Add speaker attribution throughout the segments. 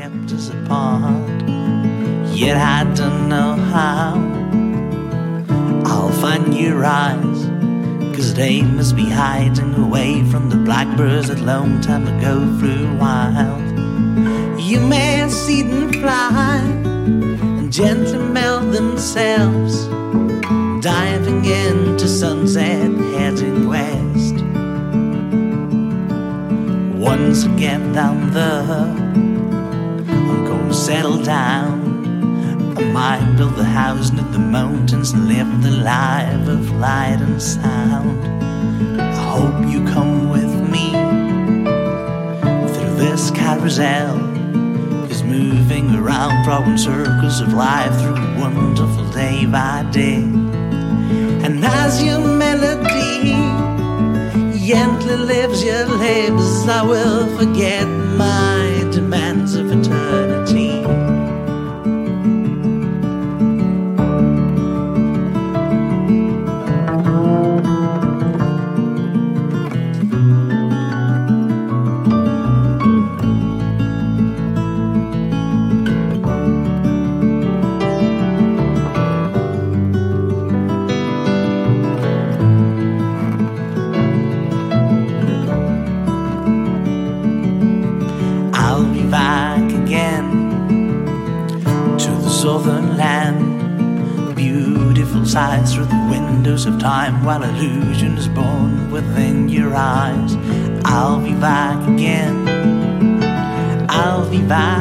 Speaker 1: kept us apart. Yet I don't know how I'll find your eyes. Cause they must be hiding away from the blackbirds that long time ago flew wild. You may see them fly and gently melt themselves, diving into sunset, heading west. Once again down there, Settle down. I might build a house near the mountains and live the life of light and sound. I hope you come with me through this carousel. Is moving around, drawing circles of life through wonderful day by day. And as your melody gently lives your lips, I will forget my demands of eternity. While illusion is born within your eyes. I'll be back again. I'll be back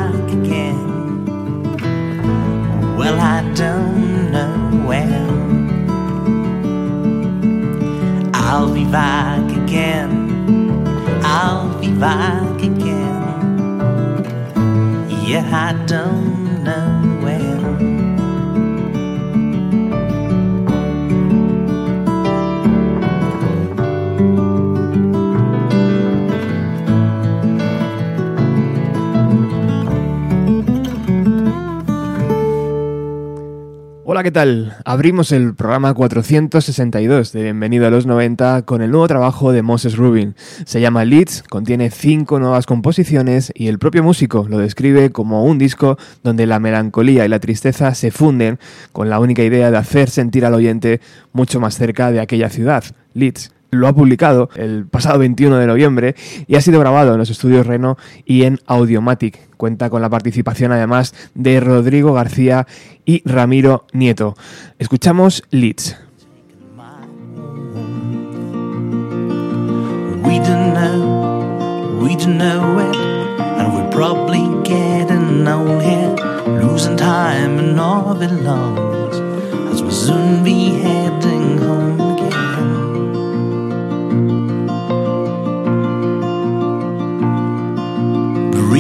Speaker 2: Hola, ¿qué tal? Abrimos el programa 462 de Bienvenido a los 90 con el nuevo trabajo de Moses Rubin. Se llama Leeds, contiene cinco nuevas composiciones y el propio músico lo describe como un disco donde la melancolía y la tristeza se funden con la única idea de hacer sentir al oyente mucho más cerca de aquella ciudad, Leeds. Lo ha publicado el pasado 21 de noviembre y ha sido grabado en los estudios Reno y en Audiomatic. Cuenta con la participación además de Rodrigo García y Ramiro Nieto. Escuchamos Leeds.
Speaker 1: We time and all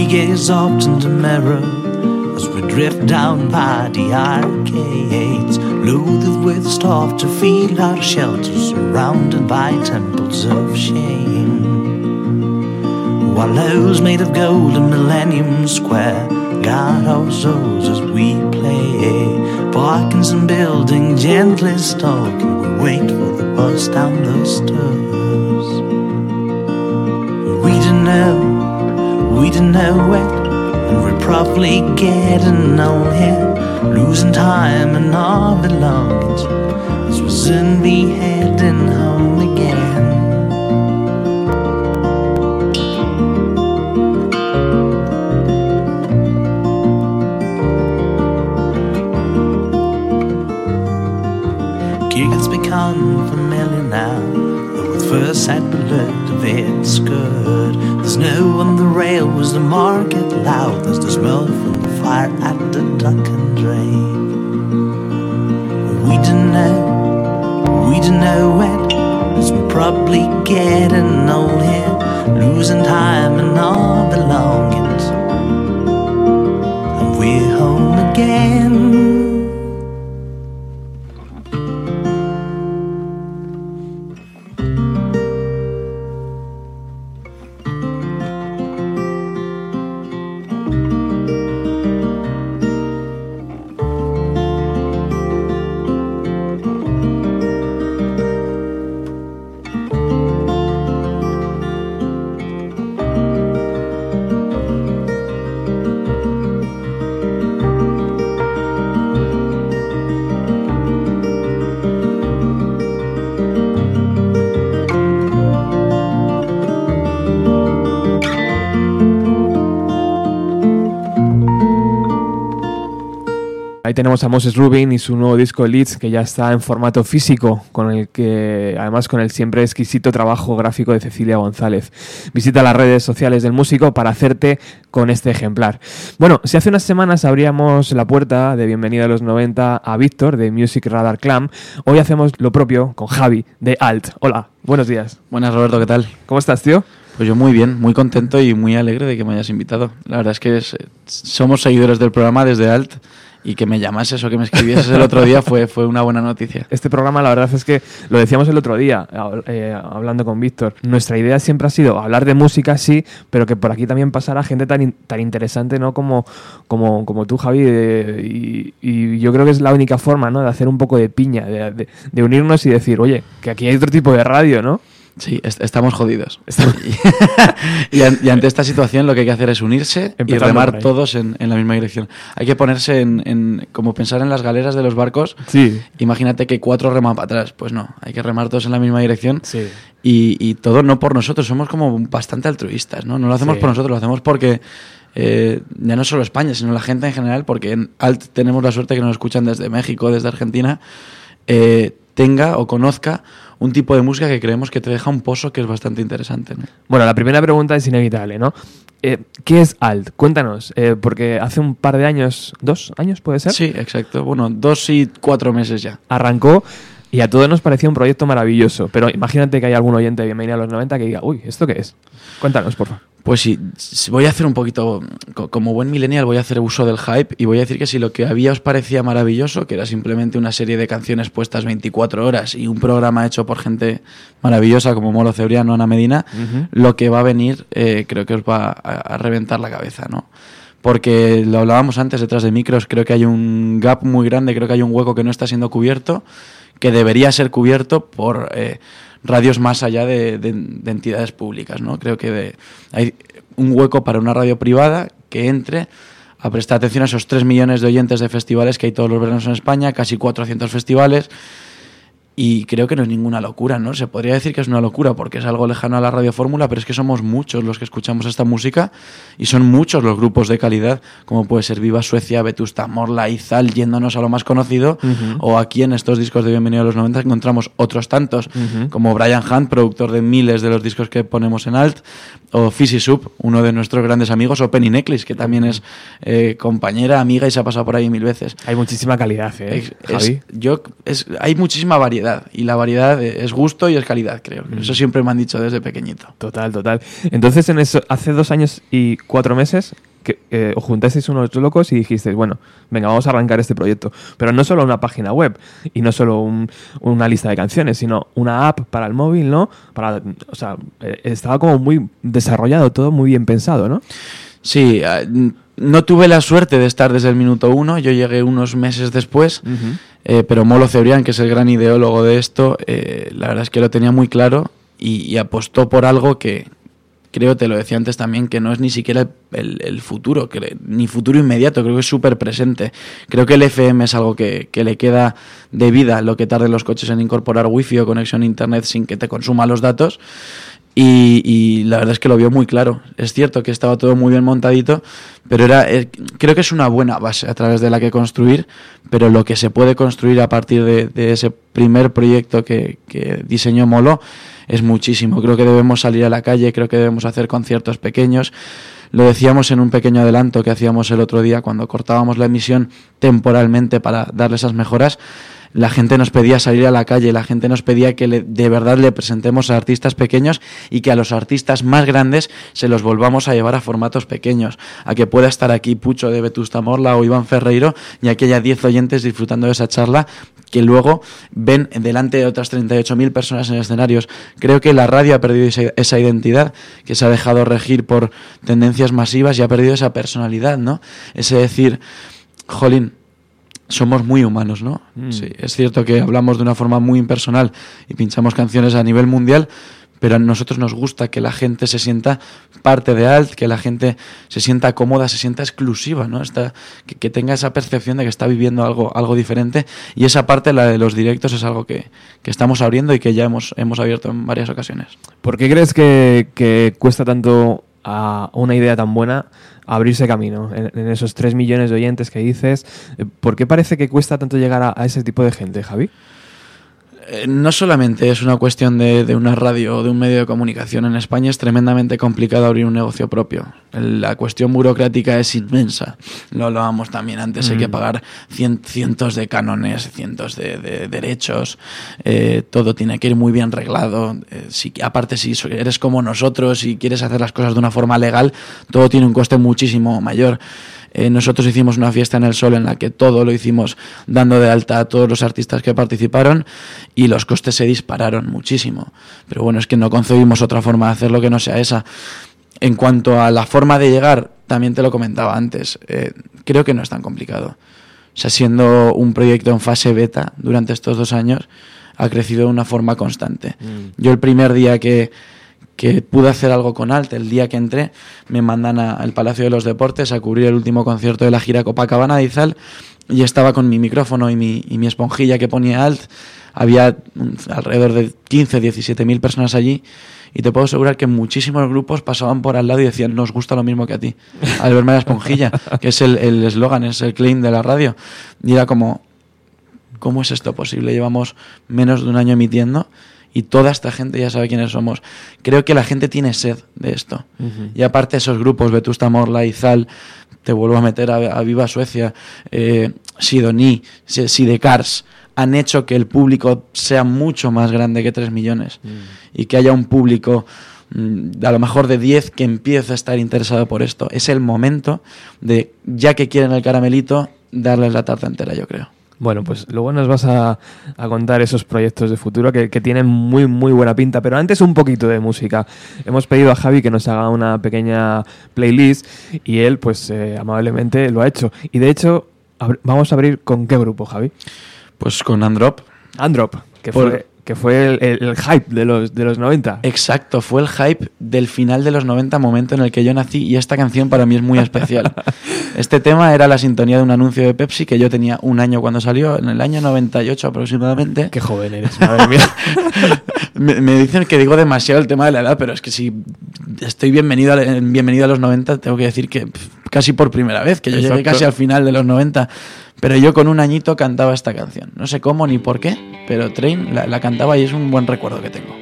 Speaker 1: gaze up in the mirror as we drift down by the arcades, loaded with stuff to fill our shelters, surrounded by temples of shame. Those made of gold in Millennium Square guard our souls as we play. Parkinson building, gently stalking, we wait for the bus down the stairs. We don't know we didn't know it, and we're probably getting old here, losing time and our belongings, as we'll soon be heading home again. Giggles become familiar now, though with first sight we learned of its good. No on the rail, was the market loud? as the smell from the fire at the duck and drain. We don't know, we don't know it, as we're probably getting old here, losing time and our belongings, and we're home again.
Speaker 2: Tenemos a Moses Rubin y su nuevo disco Leeds, que ya está en formato físico, con el que, además, con el siempre exquisito trabajo gráfico de Cecilia González. Visita las redes sociales del músico para hacerte con este ejemplar. Bueno, si hace unas semanas abríamos la puerta de Bienvenida a los 90 a Víctor de Music Radar Clam, hoy hacemos lo propio con Javi de Alt. Hola, buenos días.
Speaker 3: Buenas, Roberto, ¿qué tal?
Speaker 2: ¿Cómo estás, tío?
Speaker 3: Pues yo muy bien, muy contento y muy alegre de que me hayas invitado. La verdad es que somos seguidores del programa desde Alt y que me llamases o que me escribieses el otro día fue, fue una buena noticia.
Speaker 2: Este programa, la verdad es que lo decíamos el otro día, eh, hablando con Víctor. Nuestra idea siempre ha sido hablar de música, sí, pero que por aquí también pasara gente tan, tan interesante ¿no? como, como, como tú, Javi. y, yo creo que es la única forma ¿no? de hacer un poco de piña, de, de unirnos y decir, oye, que aquí hay otro tipo de radio, ¿no?
Speaker 3: Sí, estamos jodidos. y, ante esta situación lo que hay que hacer es unirse y remar todos en, la misma dirección. Hay que ponerse en, como pensar en las galeras de los barcos.
Speaker 2: Sí.
Speaker 3: Imagínate que cuatro reman para atrás. Pues no, hay que remar todos en la misma dirección. Sí. Y, todo no por nosotros, somos como bastante altruistas, ¿no? No lo hacemos por nosotros, lo hacemos porque... Eh, ya no solo España, sino la gente en general, porque en Alt tenemos la suerte que nos escuchan desde México, desde Argentina, eh, tenga o conozca un tipo de música que creemos que te deja un pozo que es bastante interesante.
Speaker 2: Bueno, la primera pregunta es inevitable, ¿no? Eh, ¿Qué es Alt? Cuéntanos, eh, porque hace un par de años, dos años puede ser.
Speaker 3: Sí, exacto. Bueno, dos y cuatro meses ya.
Speaker 2: Arrancó y a todos nos parecía un proyecto maravilloso, pero imagínate que hay algún oyente de Bienvenida a los 90 que diga, uy, ¿esto qué es? Cuéntanos, por favor.
Speaker 3: Pues sí, voy a hacer un poquito, como buen millennial, voy a hacer uso del hype y voy a decir que si lo que había os parecía maravilloso, que era simplemente una serie de canciones puestas 24 horas y un programa hecho por gente maravillosa como Molo Cebriano, Ana Medina, lo que va a venir eh, creo que os va a, reventar la cabeza, ¿no? Porque lo hablábamos antes detrás de micros, creo que hay un gap muy grande, creo que hay un hueco que no está siendo cubierto, que debería ser cubierto por... Eh, radios más allá de, entidades públicas. ¿no? Creo que hay un hueco para una radio privada que entre a prestar atención a esos 3 millones de oyentes de festivales que hay todos los veranos en España, casi 400 festivales y creo que no es ninguna locura, ¿no? Se podría decir que es una locura porque es algo lejano a la radiofórmula, pero es que somos muchos los que escuchamos esta música y son muchos los grupos de calidad, como puede ser Viva Suecia, Vetusta Morla, Izal, yéndonos a lo más conocido, o aquí en estos discos de Bienvenido a los 90 encontramos otros tantos, como Brian Hunt, productor de miles de los discos que ponemos en Alt, o Fizzy Soup, uno de nuestros grandes amigos, o Penny Necklace, que también es eh, compañera, amiga y se ha pasado por ahí mil veces.
Speaker 2: Hay muchísima calidad, ¿eh? Javi?
Speaker 3: yo, es, hay muchísima variedad y la variedad es gusto y es calidad, creo. Mm. Eso siempre me han dicho desde pequeñito.
Speaker 2: Total, total. Entonces, en eso, hace dos años y cuatro meses que eh, os juntasteis unos locos y dijisteis, bueno, venga, vamos a arrancar este proyecto. Pero no solo una página web y no solo una lista de canciones, sino una app para el móvil, ¿no? Para, o sea, eh, estaba como muy desarrollado, todo muy bien pensado, ¿no?
Speaker 3: Sí, ah, no tuve la suerte de estar desde el minuto uno, yo llegué unos meses después, eh, pero Molo Cebrián, que es el gran ideólogo de esto, eh, la verdad es que lo tenía muy claro y, apostó por algo que creo, te lo decía antes también, que no es ni siquiera el, futuro, ni futuro inmediato, creo que es súper presente. Creo que el FM es algo que, que, le queda de vida lo que tarden los coches en incorporar wifi o conexión a internet sin que te consuma los datos. Y, la verdad es que lo vio muy claro. Es cierto que estaba todo muy bien montadito, pero era, eh, creo que es una buena base a través de la que construir, pero lo que se puede construir a partir de, ese primer proyecto que, que, diseñó Molo es muchísimo. Creo que debemos salir a la calle, creo que debemos hacer conciertos pequeños. Lo decíamos en un pequeño adelanto que hacíamos el otro día cuando cortábamos la emisión temporalmente para darle esas mejoras la gente nos pedía salir a la calle, la gente nos pedía que de verdad le presentemos a artistas pequeños y que a los artistas más grandes se los volvamos a llevar a formatos pequeños, a que pueda estar aquí Pucho de Vetusta Morla o Iván Ferreiro y a que haya 10 oyentes disfrutando de esa charla que luego ven delante de otras 38.000 personas en escenarios. Creo que la radio ha perdido esa, identidad, que se ha dejado regir por tendencias masivas y ha perdido esa personalidad, ¿no? Ese decir, jolín, somos muy humanos, ¿no? Mm. Sí, es cierto que hablamos de una forma muy impersonal y pinchamos canciones a nivel mundial, pero a nosotros nos gusta que la gente se sienta parte de Alt, que la gente se sienta cómoda, se sienta exclusiva, ¿no? que, tenga esa percepción de que está viviendo algo, algo diferente. Y esa parte, la de los directos, es algo que, estamos abriendo y que ya hemos, hemos abierto en varias ocasiones.
Speaker 2: ¿Por qué crees que, que cuesta tanto a una idea tan buena abrirse camino en, esos 3 millones de oyentes que dices. Eh, ¿Por qué parece que cuesta tanto llegar a ese tipo de gente, Javi?
Speaker 3: Eh, no solamente es una cuestión de, una radio o de un medio de comunicación. En España es tremendamente complicado abrir un negocio propio. La cuestión burocrática es inmensa. Lo hablábamos también antes. Hay que mm. pagar cientos de cánones, cientos de, derechos. Eh, todo tiene que ir muy bien reglado. Eh, si, aparte, si eres como nosotros y quieres hacer las cosas de una forma legal, todo tiene un coste muchísimo mayor. Eh, nosotros hicimos una fiesta en el sol en la que todo lo hicimos dando de alta a todos los artistas que participaron y los costes se dispararon muchísimo. Pero bueno, es que no concebimos otra forma de hacerlo que no sea esa. En cuanto a la forma de llegar, también te lo comentaba antes, eh, creo que no es tan complicado. O sea, siendo un proyecto en fase beta durante estos dos años, ha crecido de una forma constante. Mm. Yo el primer día que, que pude hacer algo con Alt. El día que entré me mandan al Palacio de los Deportes a cubrir el último concierto de la gira Copacabana de Izal y estaba con mi micrófono y mi, y mi esponjilla que ponía Alt. Había alrededor de 15, 17 mil personas allí y te puedo asegurar que muchísimos grupos pasaban por al lado y decían, nos gusta lo mismo que a ti, al verme la esponjilla, que es el eslogan, es el claim de la radio. Y era como, ¿cómo es esto posible? Llevamos menos de un año emitiendo y toda esta gente ya sabe quiénes somos. Creo que la gente tiene sed de esto. Y aparte esos grupos, Vetusta Morla, Izal, te vuelvo a meter a, Viva Suecia, eh, Sidoní, Sidecars, han hecho que el público sea mucho más grande que 3 millones mm. y que haya un público mm, a lo mejor de 10 que empiece a estar interesado por esto. Es el momento de, ya que quieren el caramelito, darles la tarta entera, yo creo.
Speaker 2: Bueno, pues luego nos vas a, contar esos proyectos de futuro que, tienen muy, muy buena pinta. Pero antes un poquito de música. Hemos pedido a Javi que nos haga una pequeña playlist y él, pues eh, amablemente lo ha hecho. Y de hecho, vamos a abrir con qué grupo, Javi.
Speaker 3: Pues con Androp.
Speaker 2: Androp, que fue que fue el, hype de los, de los 90.
Speaker 3: Exacto, fue el hype del final de los 90, momento en el que yo nací, y esta canción para mí es muy especial. este tema era la sintonía de un anuncio de Pepsi que yo tenía un año cuando salió, en el año 98 aproximadamente.
Speaker 2: Qué joven eres, madre mía.
Speaker 3: me, dicen que digo demasiado el tema de la edad, pero es que si estoy bienvenido a, bienvenido a los 90, tengo que decir que casi por primera vez, que yo llegué casi al final de los 90 pero yo con un añito cantaba esta canción. No sé cómo ni por qué, pero Train la, la cantaba y es un buen recuerdo que tengo.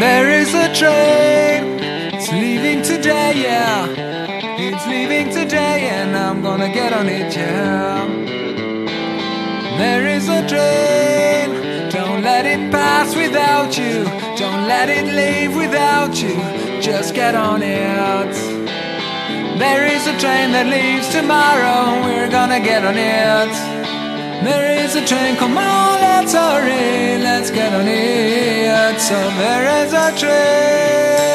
Speaker 3: There is a train, it's leaving today, yeah. It's leaving today, and I'm gonna get on it, yeah. There is a train, don't let it pass without you, don't let it leave without you. just get on it. There is a train that leaves tomorrow, we're gonna get on it. There is a train, come on, let's hurry, let's get on it. So there is a train.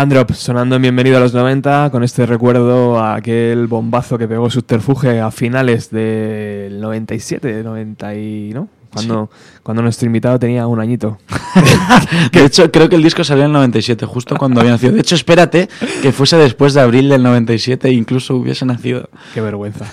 Speaker 2: Androp, sonando en Bienvenido a los 90, con este recuerdo a aquel bombazo que pegó Subterfuge a finales del 97, 90 y, ¿no? Cuando, cuando nuestro invitado tenía un añito.
Speaker 3: de hecho, creo que el disco salió en el 97, justo cuando había nacido. De hecho, espérate que fuese después de abril del 97 e incluso hubiese nacido.
Speaker 2: Qué vergüenza.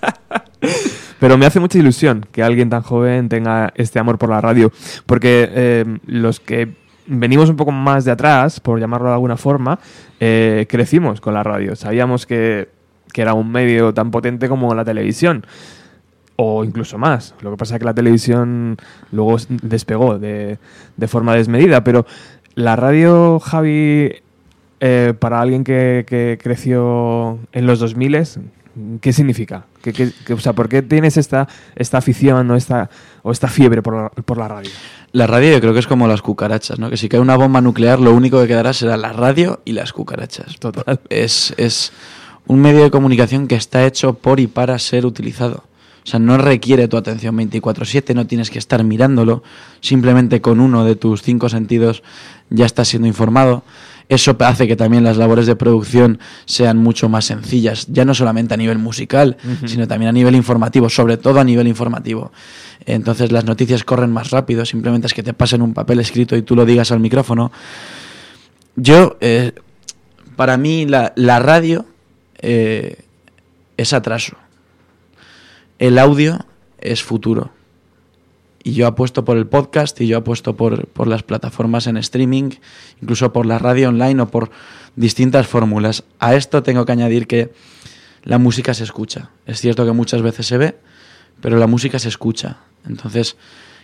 Speaker 2: Pero me hace mucha ilusión que alguien tan joven tenga este amor por la radio, porque eh, los que venimos un poco más de atrás, por llamarlo de alguna forma, eh, crecimos con la radio. Sabíamos que, que era un medio tan potente como la televisión o incluso más. Lo que pasa es que la televisión luego despegó de, de forma desmedida, pero la radio, Javi, eh, para alguien que, que, creció en los 2000, ¿qué significa? ¿Qué, qué, o sea, ¿Por qué tienes esta, esta afición o esta, o esta fiebre por por la radio?
Speaker 3: La radio yo creo que es como las cucarachas, ¿no? Que si cae una bomba nuclear, lo único que quedará será la radio y las cucarachas.
Speaker 2: Total.
Speaker 3: Es, es un medio de comunicación que está hecho por y para ser utilizado. O sea, no requiere tu atención 24/7, no tienes que estar mirándolo, simplemente con uno de tus cinco sentidos ya estás siendo informado. Eso hace que también las labores de producción sean mucho más sencillas, ya no solamente a nivel musical, uh -huh. sino también a nivel informativo, sobre todo a nivel informativo. Entonces las noticias corren más rápido, simplemente es que te pasen un papel escrito y tú lo digas al micrófono. Yo, eh, para mí, la, la radio eh, es atraso el audio es futuro. Y yo apuesto por el podcast y yo apuesto por, por, las plataformas en streaming, incluso por la radio online o por distintas fórmulas. A esto tengo que añadir que la música se escucha. Es cierto que muchas veces se ve, pero la música se escucha. Entonces,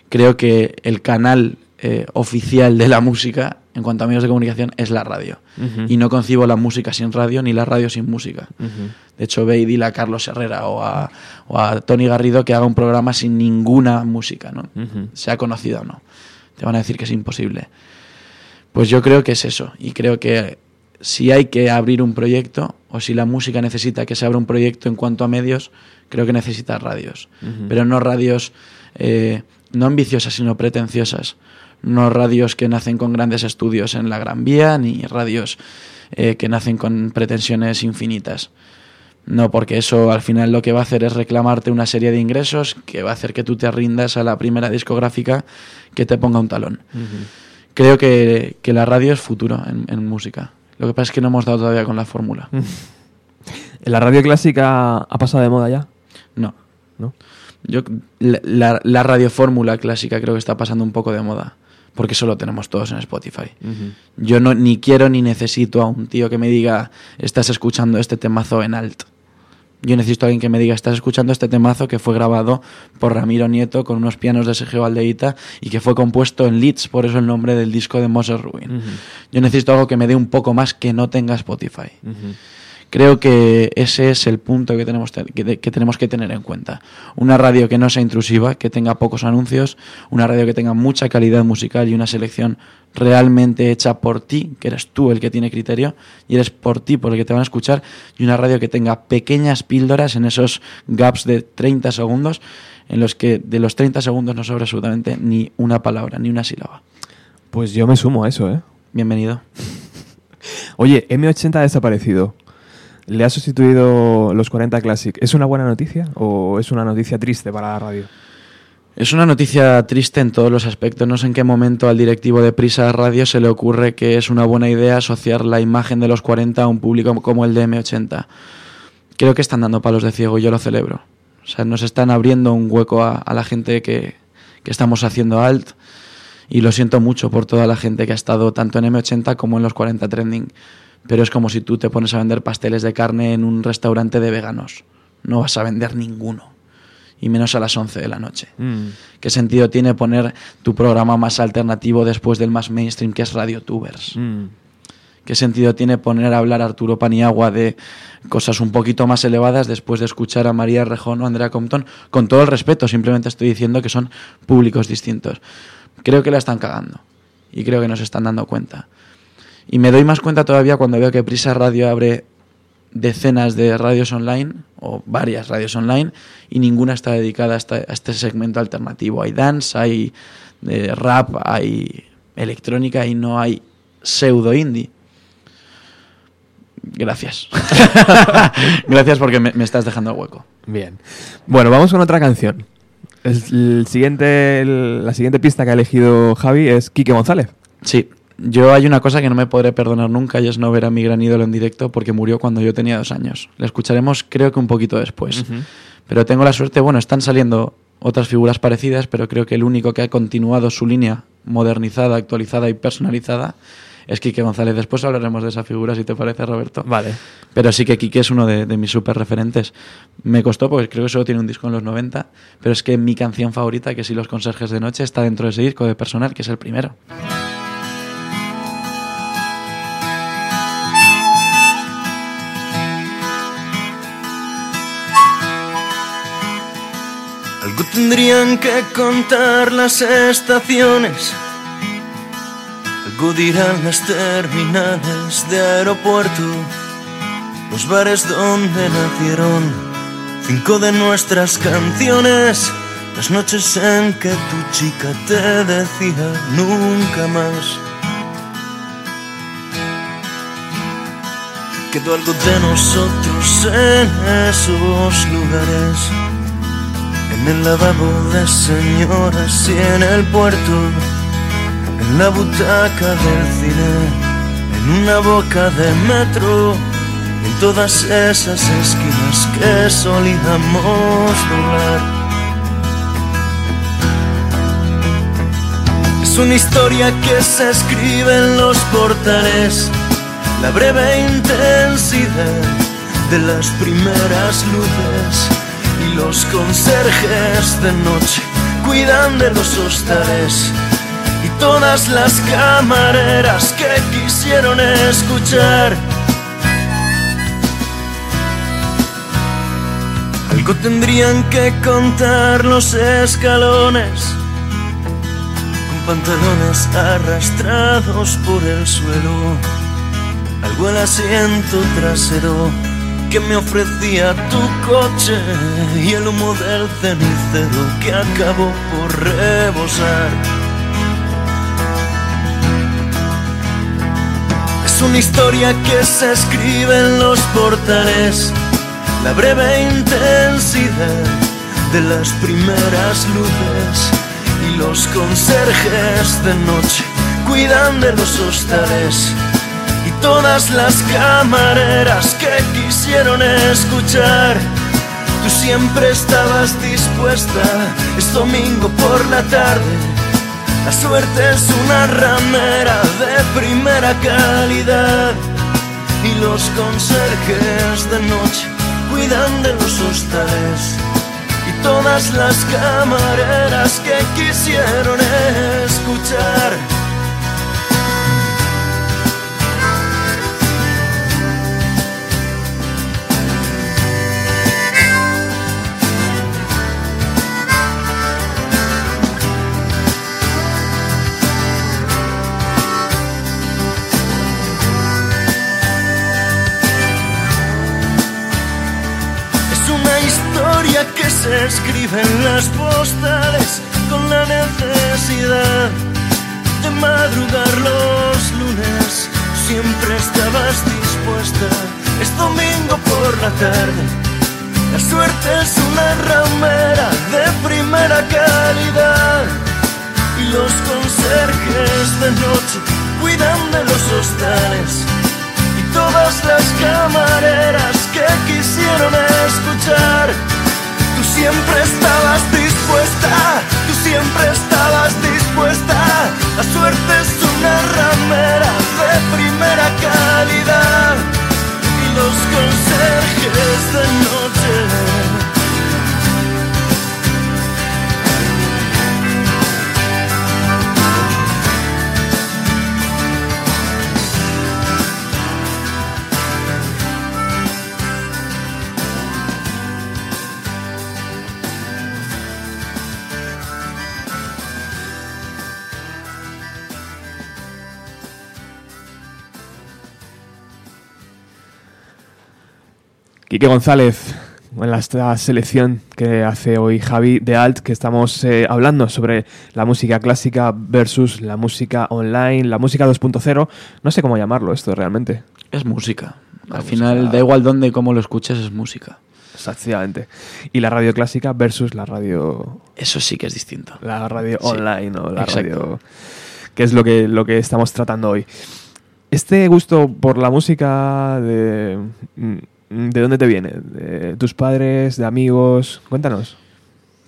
Speaker 3: creo que el canal eh, oficial de la música en cuanto a medios de comunicación es la radio. Uh -huh. Y no concibo la música sin radio ni la radio sin música. Uh -huh. De hecho, ve y dile a Carlos Herrera o a, o a, Tony Garrido que haga un programa sin ninguna música, ¿no? Uh -huh. sea conocido o no. Te van a decir que es imposible. Pues yo creo que es eso. Y creo que si hay que abrir un proyecto o si la música necesita que se abra un proyecto en cuanto a medios, creo que necesita radios. Pero no radios eh, no ambiciosas, sino pretenciosas no radios que nacen con grandes estudios en la Gran Vía, ni radios eh, que nacen con pretensiones infinitas. No, porque eso al final lo que va a hacer es reclamarte una serie de ingresos que va a hacer que tú te rindas a la primera discográfica que te ponga un talón. Uh -huh. Creo que, que, la radio es futuro en, en, música. Lo que pasa es que no hemos dado todavía con la fórmula.
Speaker 2: ¿La radio clásica ha pasado de moda ya?
Speaker 3: No. ¿No? Yo, la, la radio fórmula clásica creo que está pasando un poco de moda porque eso lo tenemos todos en Spotify. Uh -huh. Yo no, ni quiero ni necesito a un tío que me diga, estás escuchando este temazo en alt. Yo necesito a alguien que me diga, estás escuchando este temazo que fue grabado por Ramiro Nieto con unos pianos de Sergio Valdeita y que fue compuesto en Leeds, por eso el nombre del disco de Moses. Uh -huh. Yo necesito algo que me dé un poco más que no tenga Spotify. Uh -huh. Creo que ese es el punto que tenemos, que, que, tenemos que tener en cuenta. Una radio que no sea intrusiva, que tenga pocos anuncios, una radio que tenga mucha calidad musical y una selección realmente hecha por ti, que eres tú el que tiene criterio y eres por ti por el que te van a escuchar, y una radio que tenga pequeñas píldoras en esos gaps de 30 segundos, en los que de los 30 segundos no sobra absolutamente ni una palabra, ni una sílaba.
Speaker 2: Pues yo me sumo a eso, ¿eh?
Speaker 3: Bienvenido.
Speaker 2: Oye, M80 ha desaparecido le ha sustituido los 40 Classic. ¿Es una buena noticia o es una noticia triste para la radio?
Speaker 3: Es una noticia triste en todos los aspectos. No sé en qué momento al directivo de Prisa Radio se le ocurre que es una buena idea asociar la imagen de los 40 a un público como el de M80. Creo que están dando palos de ciego y yo lo celebro. O sea, nos están abriendo un hueco a, la gente que, que estamos haciendo alt y lo siento mucho por toda la gente que ha estado tanto en M80 como en los 40 Trending pero es como si tú te pones a vender pasteles de carne en un restaurante de veganos. No vas a vender ninguno. Y menos a las 11 de la noche. Mm. ¿Qué sentido tiene poner tu programa más alternativo después del más mainstream que es RadioTubers? Mm. ¿Qué sentido tiene poner a hablar a Arturo Paniagua de cosas un poquito más elevadas después de escuchar a María Rejón o Andrea Compton? Con todo el respeto, simplemente estoy diciendo que son públicos distintos. Creo que la están cagando. Y creo que nos están dando cuenta. Y me doy más cuenta todavía cuando veo que Prisa Radio abre decenas de radios online, o varias radios online, y ninguna está dedicada a este, segmento alternativo. Hay dance, hay eh, rap, hay electrónica y no hay pseudo indie. Gracias. Gracias porque me, me estás dejando hueco.
Speaker 2: Bien. Bueno, vamos con otra canción. El siguiente, el- la siguiente pista que ha elegido Javi es Quique González.
Speaker 3: Sí, yo hay una cosa que no me podré perdonar nunca y es no ver a mi gran ídolo en directo porque murió cuando yo tenía dos años. Le escucharemos creo que un poquito después. Pero tengo la suerte, bueno, están saliendo otras figuras parecidas, pero creo que el único que ha continuado su línea modernizada, actualizada y personalizada es Quique González. Después hablaremos de esa figura, si te parece, Roberto.
Speaker 2: Vale.
Speaker 3: Pero sí que Quique es uno de, de mis super referentes. Me costó porque creo que solo tiene un disco en los 90, pero es que mi canción favorita, que sí Los Conserjes de Noche, está dentro de ese disco de personal, que es el primero.
Speaker 4: Tendrían que contar las estaciones. Algo dirán las terminales de aeropuerto. Los bares donde nacieron cinco de nuestras canciones. Las noches en que tu chica te decía nunca más. Quedó algo de nosotros en esos lugares. En el lavabo de señoras y en el puerto, en la butaca del cine, en una boca de metro, en todas esas esquinas que solíamos doblar. Es una historia que se escribe en los portales, la breve intensidad de las primeras luces los conserjes de noche cuidan de los hostales y todas las camareras que quisieron escuchar. Algo tendrían que contar los escalones con pantalones arrastrados por el suelo, algo el asiento trasero que me ofrecía tu coche y el humo del cenicero que acabó por rebosar. Es una historia que se escribe en los portales, la breve intensidad de las primeras luces y los conserjes de noche cuidan de los hostales todas las camareras que quisieron escuchar. Tú siempre estabas dispuesta, es domingo por la tarde. La suerte es una ramera de primera calidad y los conserjes de noche cuidan de los hostales y todas las camareras que quisieron escuchar. Se escribe en las postales con la necesidad de madrugar los lunes. Siempre estabas dispuesta, es domingo por la tarde. La suerte es una ramera de primera calidad y los conserjes de noche cuidan de los hostales y todas las camareras que quisieron escuchar. Siempre estabas dispuesta, tú siempre estabas dispuesta. La suerte es una ramera de primera calidad y los conserjes de noche.
Speaker 2: Quique González, en esta selección que hace hoy Javi de Alt, que estamos eh, hablando sobre la música clásica versus la música online, la música 2.0. No sé cómo llamarlo esto realmente.
Speaker 3: Es música. Al final, da igual dónde y cómo lo escuches, es música.
Speaker 2: Exactamente. Y la radio clásica versus la radio.
Speaker 3: Eso sí que es distinto.
Speaker 2: La radio online o la radio. que es lo que, lo que estamos tratando hoy. Este gusto por la música de. ¿De dónde te viene? ¿De tus padres? ¿De amigos? Cuéntanos.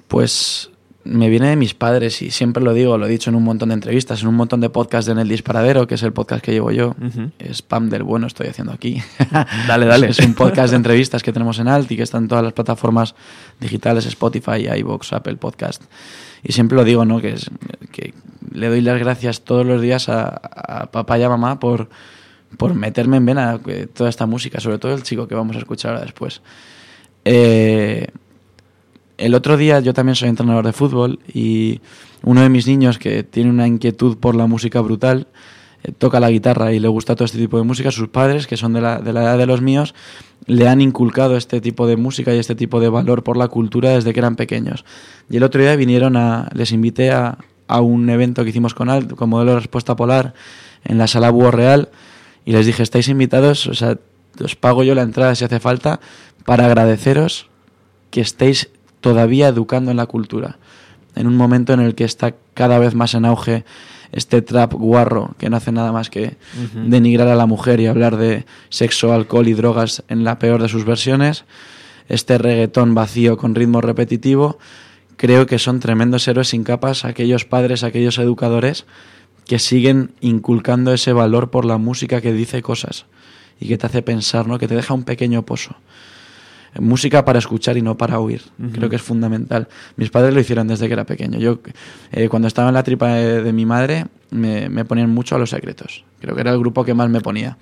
Speaker 3: Pues me viene de mis padres y siempre lo digo, lo he dicho en un montón de entrevistas, en un montón de podcasts en El Disparadero, que es el podcast que llevo yo. Spam del bueno estoy haciendo aquí.
Speaker 2: dale, dale.
Speaker 3: es un podcast de entrevistas que tenemos en Alt y que está en todas las plataformas digitales, Spotify, iVoox, Apple Podcast. Y siempre lo digo, ¿no? Que, es, que le doy las gracias todos los días a, papá y a mamá por, por meterme en vena toda esta música, sobre todo el chico que vamos a escuchar ahora después. Eh, el otro día yo también soy entrenador de fútbol y uno de mis niños que tiene una inquietud por la música brutal, eh, toca la guitarra y le gusta todo este tipo de música, sus padres, que son de la, de la edad de los míos, le han inculcado este tipo de música y este tipo de valor por la cultura desde que eran pequeños. Y el otro día vinieron a, les invité a, a un evento que hicimos con Alt, con modelo de respuesta polar, en la sala Búho Real, y les dije, estáis invitados, o sea, os pago yo la entrada si hace falta, para agradeceros que estéis todavía educando en la cultura. En un momento en el que está cada vez más en auge este trap guarro que no hace nada más que denigrar a la mujer y hablar de sexo, alcohol y drogas en la peor de sus versiones, este reggaetón vacío con ritmo repetitivo, creo que son tremendos héroes sin capas aquellos padres, aquellos educadores que siguen inculcando ese valor por la música que dice cosas y que te hace pensar, ¿no? que te deja un pequeño pozo música para escuchar y no para oír. Creo que es fundamental. Mis padres lo hicieron desde que era pequeño. Yo, eh, cuando estaba en la tripa de, mi madre, me, ponían mucho a los secretos. Creo que era el grupo que más me ponía.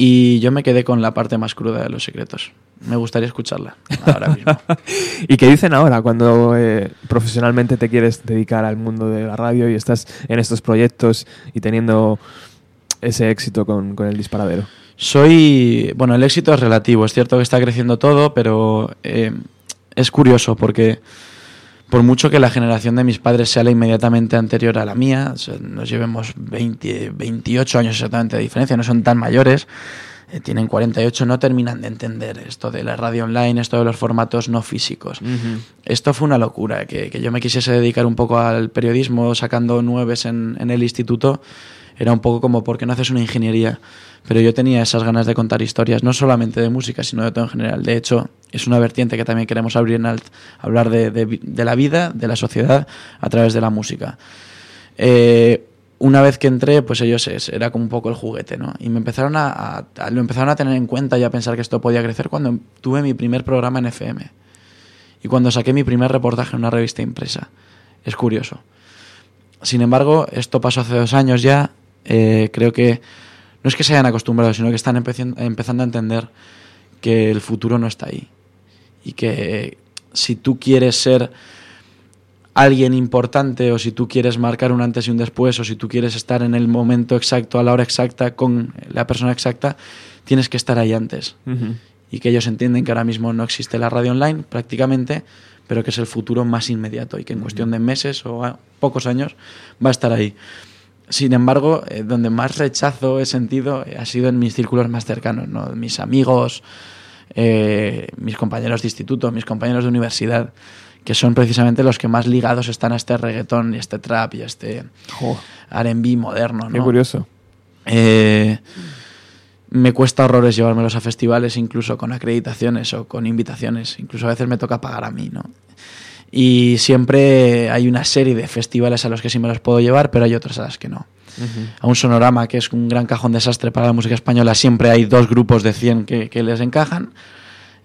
Speaker 3: Y yo me quedé con la parte más cruda de los secretos. Me gustaría escucharla ahora mismo.
Speaker 2: ¿Y qué dicen ahora cuando eh, profesionalmente te quieres dedicar al mundo de la radio y estás en estos proyectos y teniendo ese éxito con, con el disparadero?
Speaker 3: Soy, bueno, el éxito es relativo, es cierto que está creciendo todo, pero eh, es curioso porque por mucho que la generación de mis padres sea la inmediatamente anterior a la mía, nos llevemos 20, 28 años exactamente de diferencia, no son tan mayores, eh, tienen 48, no terminan de entender esto de la radio online, esto de los formatos no físicos. Esto fue una locura, que, que, yo me quisiese dedicar un poco al periodismo sacando nueves en, en el instituto, era un poco como porque no haces una ingeniería pero yo tenía esas ganas de contar historias, no solamente de música, sino de todo en general. De hecho, es una vertiente que también queremos abrir en Alt, hablar de, la vida, de la sociedad, a través de la música. Eh, una vez que entré, pues ellos era como un poco el juguete, ¿no? Y me empezaron a, lo empezaron a tener en cuenta y a pensar que esto podía crecer cuando tuve mi primer programa en FM. Y cuando saqué mi primer reportaje en una revista impresa. Es curioso. Sin embargo, esto pasó hace dos años ya. Eh, creo que no es que se hayan acostumbrado, sino que están empezando a entender que el futuro no está ahí. Y que si tú quieres ser alguien importante o si tú quieres marcar un antes y un después o si tú quieres estar en el momento exacto, a la hora exacta, con la persona exacta, tienes que estar ahí antes. Y que ellos entienden que ahora mismo no existe la radio online prácticamente, pero que es el futuro más inmediato y que en cuestión de meses o pocos años va a estar ahí. Sin embargo, eh, donde más rechazo he sentido eh, ha sido en mis círculos más cercanos, ¿no? mis amigos, eh, mis compañeros de instituto, mis compañeros de universidad, que son precisamente los que más ligados están a este reggaetón y este trap y a este R&B moderno. ¿no?
Speaker 2: Qué curioso.
Speaker 3: me cuesta horrores llevármelos a festivales, incluso con acreditaciones o con invitaciones. Incluso a veces me toca pagar a mí, ¿no? Y siempre hay una serie de festivales a los que sí me los puedo llevar, pero hay otros a las que no. A un sonorama, que es un gran cajón desastre para la música española, siempre hay dos grupos de 100 que, les encajan.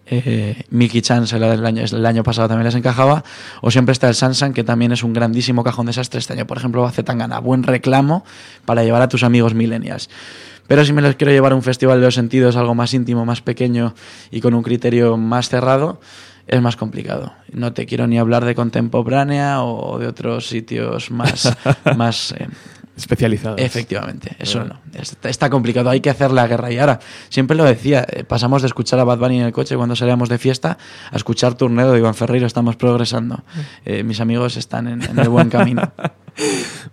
Speaker 3: Eh, Mickey Chance el año, el año pasado también les encajaba. O siempre está el Sansan, que también es un grandísimo cajón desastre. Este año, por ejemplo, hace tan gana buen reclamo para llevar a tus amigos millennials. Pero si me los quiero llevar a un festival de los sentidos, algo más íntimo, más pequeño y con un criterio más cerrado, es más complicado. No te quiero ni hablar de contemporánea o de otros sitios más, más, eh,
Speaker 2: especializados.
Speaker 3: Efectivamente, eso no. Está, está complicado, hay que hacer la guerra. Y ahora, siempre lo decía, eh, pasamos de escuchar a Bad Bunny en el coche cuando salíamos de fiesta a escuchar Turneo de Iván Ferreiro, estamos progresando. Eh, mis amigos están en, en el buen camino.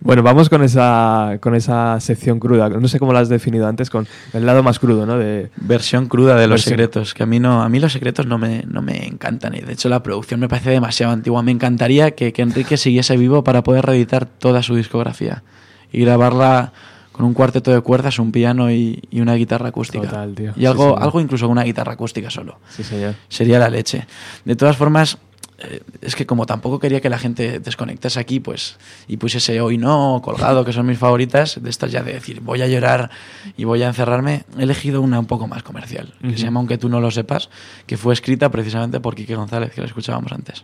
Speaker 2: Bueno, vamos con esa, con esa sección cruda. No sé cómo la has definido antes, con el lado más crudo, ¿no? De,
Speaker 3: Versión cruda de los
Speaker 2: Versión-
Speaker 3: secretos, que a mí no, a mí los secretos no me, no me encantan. Y de hecho la producción me parece demasiado antigua. Me encantaría que, que Enrique siguiese vivo para poder reeditar toda su discografía y grabarla con un cuarteto de cuerdas, un piano y, y una guitarra acústica.
Speaker 2: Total, tío.
Speaker 3: Y algo, algo incluso con una guitarra acústica solo.
Speaker 2: sí, señor.
Speaker 3: Sería la leche. De todas formas, eh, es que como tampoco quería que la gente desconectase aquí, pues, y pusiese hoy no, colgado, que son mis favoritas, de estas ya de decir, voy a llorar y voy a encerrarme, he elegido una un poco más comercial, que se llama Aunque tú no lo sepas, que fue escrita precisamente por Quique González, que la escuchábamos antes.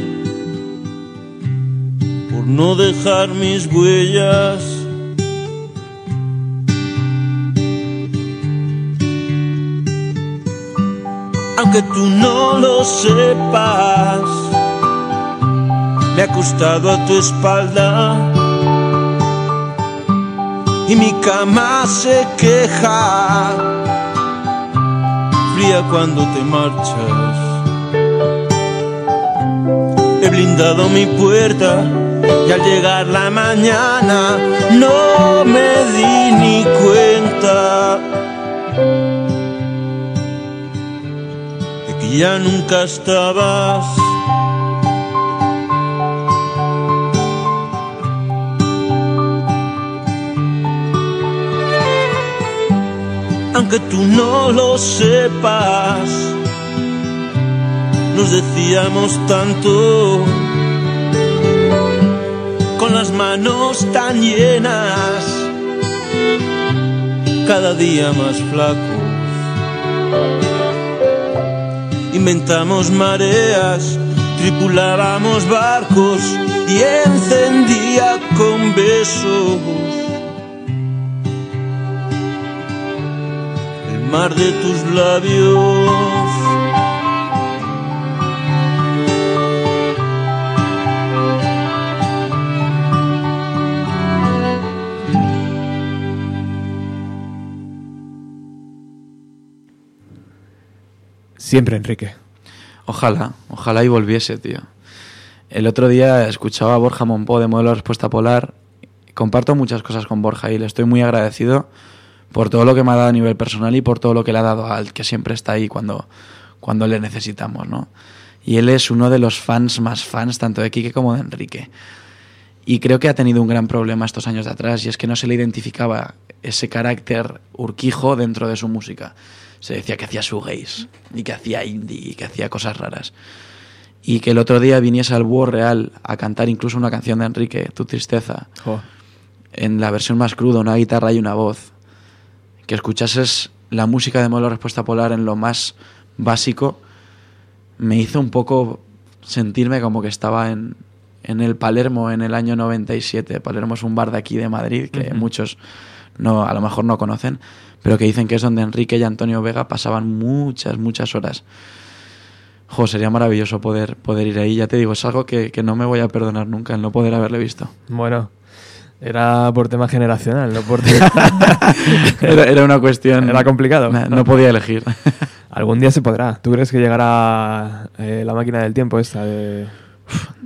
Speaker 4: no dejar mis huellas. Aunque tú no lo sepas, me he acostado a tu espalda y mi cama se queja, fría cuando te marchas. He blindado mi puerta y al llegar la mañana no me di ni cuenta de que ya nunca estabas. Aunque tú no lo sepas, nos decíamos tanto con las manos tan llenas, cada día más flacos. Inventamos mareas, tripulábamos barcos y encendía con besos el mar de tus labios.
Speaker 2: Siempre, Enrique.
Speaker 3: Ojalá, ojalá y volviese, tío. El otro día escuchaba a Borja Monpó de Modelo Respuesta Polar. Comparto muchas cosas con Borja y le estoy muy agradecido por todo lo que me ha dado a nivel personal y por todo lo que le ha dado al que siempre está ahí cuando, cuando le necesitamos, ¿no? Y él es uno de los fans más fans, tanto de Quique como de Enrique. Y creo que ha tenido un gran problema estos años de atrás y es que no se le identificaba ese carácter urquijo dentro de su música. Se decía que hacía shoegaze y que hacía indie y que hacía cosas raras. Y que el otro día viniese al Búho Real a cantar incluso una canción de Enrique, Tu Tristeza, en la versión más cruda, una guitarra y una voz. Que escuchases la música de Modelo Respuesta Polar en lo más básico, me hizo un poco sentirme como que estaba en, en el Palermo en el año 97. Palermo es un bar de aquí de Madrid que muchos no, a lo mejor no conocen, pero que dicen que es donde Enrique y Antonio Vega pasaban muchas, muchas horas. Jo, sería maravilloso poder, poder ir ahí. Ya te digo, es algo que, que no me voy a perdonar nunca, el no poder haberle visto.
Speaker 2: Bueno, era por tema generacional, no por...
Speaker 3: Era, era una cuestión...
Speaker 2: Era complicado.
Speaker 3: No, no podía elegir.
Speaker 2: Algún día se podrá. ¿Tú crees que llegará eh, la máquina del tiempo esta de...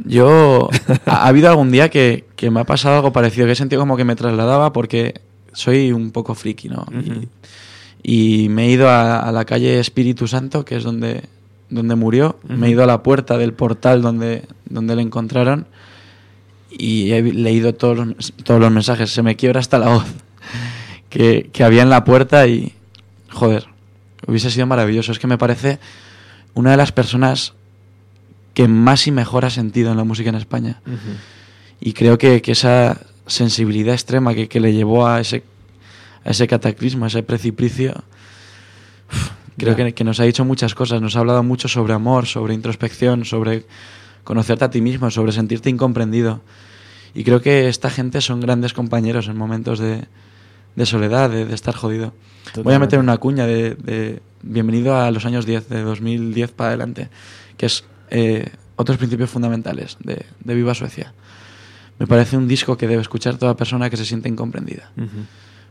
Speaker 3: Yo... Ha, ha habido algún día que, que me ha pasado algo parecido, que he sentido como que me trasladaba porque soy un poco friki, ¿no? Y, y me he ido a, a la calle Espíritu Santo, que es donde, donde murió. Me he ido a la puerta del portal donde, donde le encontraron y he leído todos los, todos los mensajes. Se me quiebra hasta la voz que, que había en la puerta y... Joder. hubiese sido maravilloso. Es que me parece una de las personas que más y mejor ha sentido en la música en España. Y creo que, esa sensibilidad extrema que, le llevó a ese, a ese cataclismo, a ese precipicio, creo que, que, nos ha dicho muchas cosas. Nos ha hablado mucho sobre amor, sobre introspección, sobre conocerte a ti mismo, sobre sentirte incomprendido. Y creo que esta gente son grandes compañeros en momentos de, de soledad, de, estar jodido. Voy a meter una cuña de, bienvenido a los años 10, de 2010 para adelante, que es eh, otros principios fundamentales de, Viva Suecia. Me parece un disco que debe escuchar toda persona que se siente incomprendida.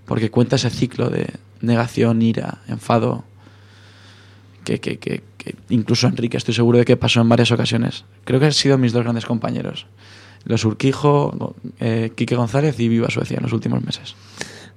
Speaker 3: Porque cuenta ese ciclo de negación, ira, enfado, que, que, que, incluso Enrique estoy seguro de que pasó en varias ocasiones. Creo que han sido mis dos grandes compañeros. Los Urquijo, eh, Quique González y Viva Suecia en los últimos meses.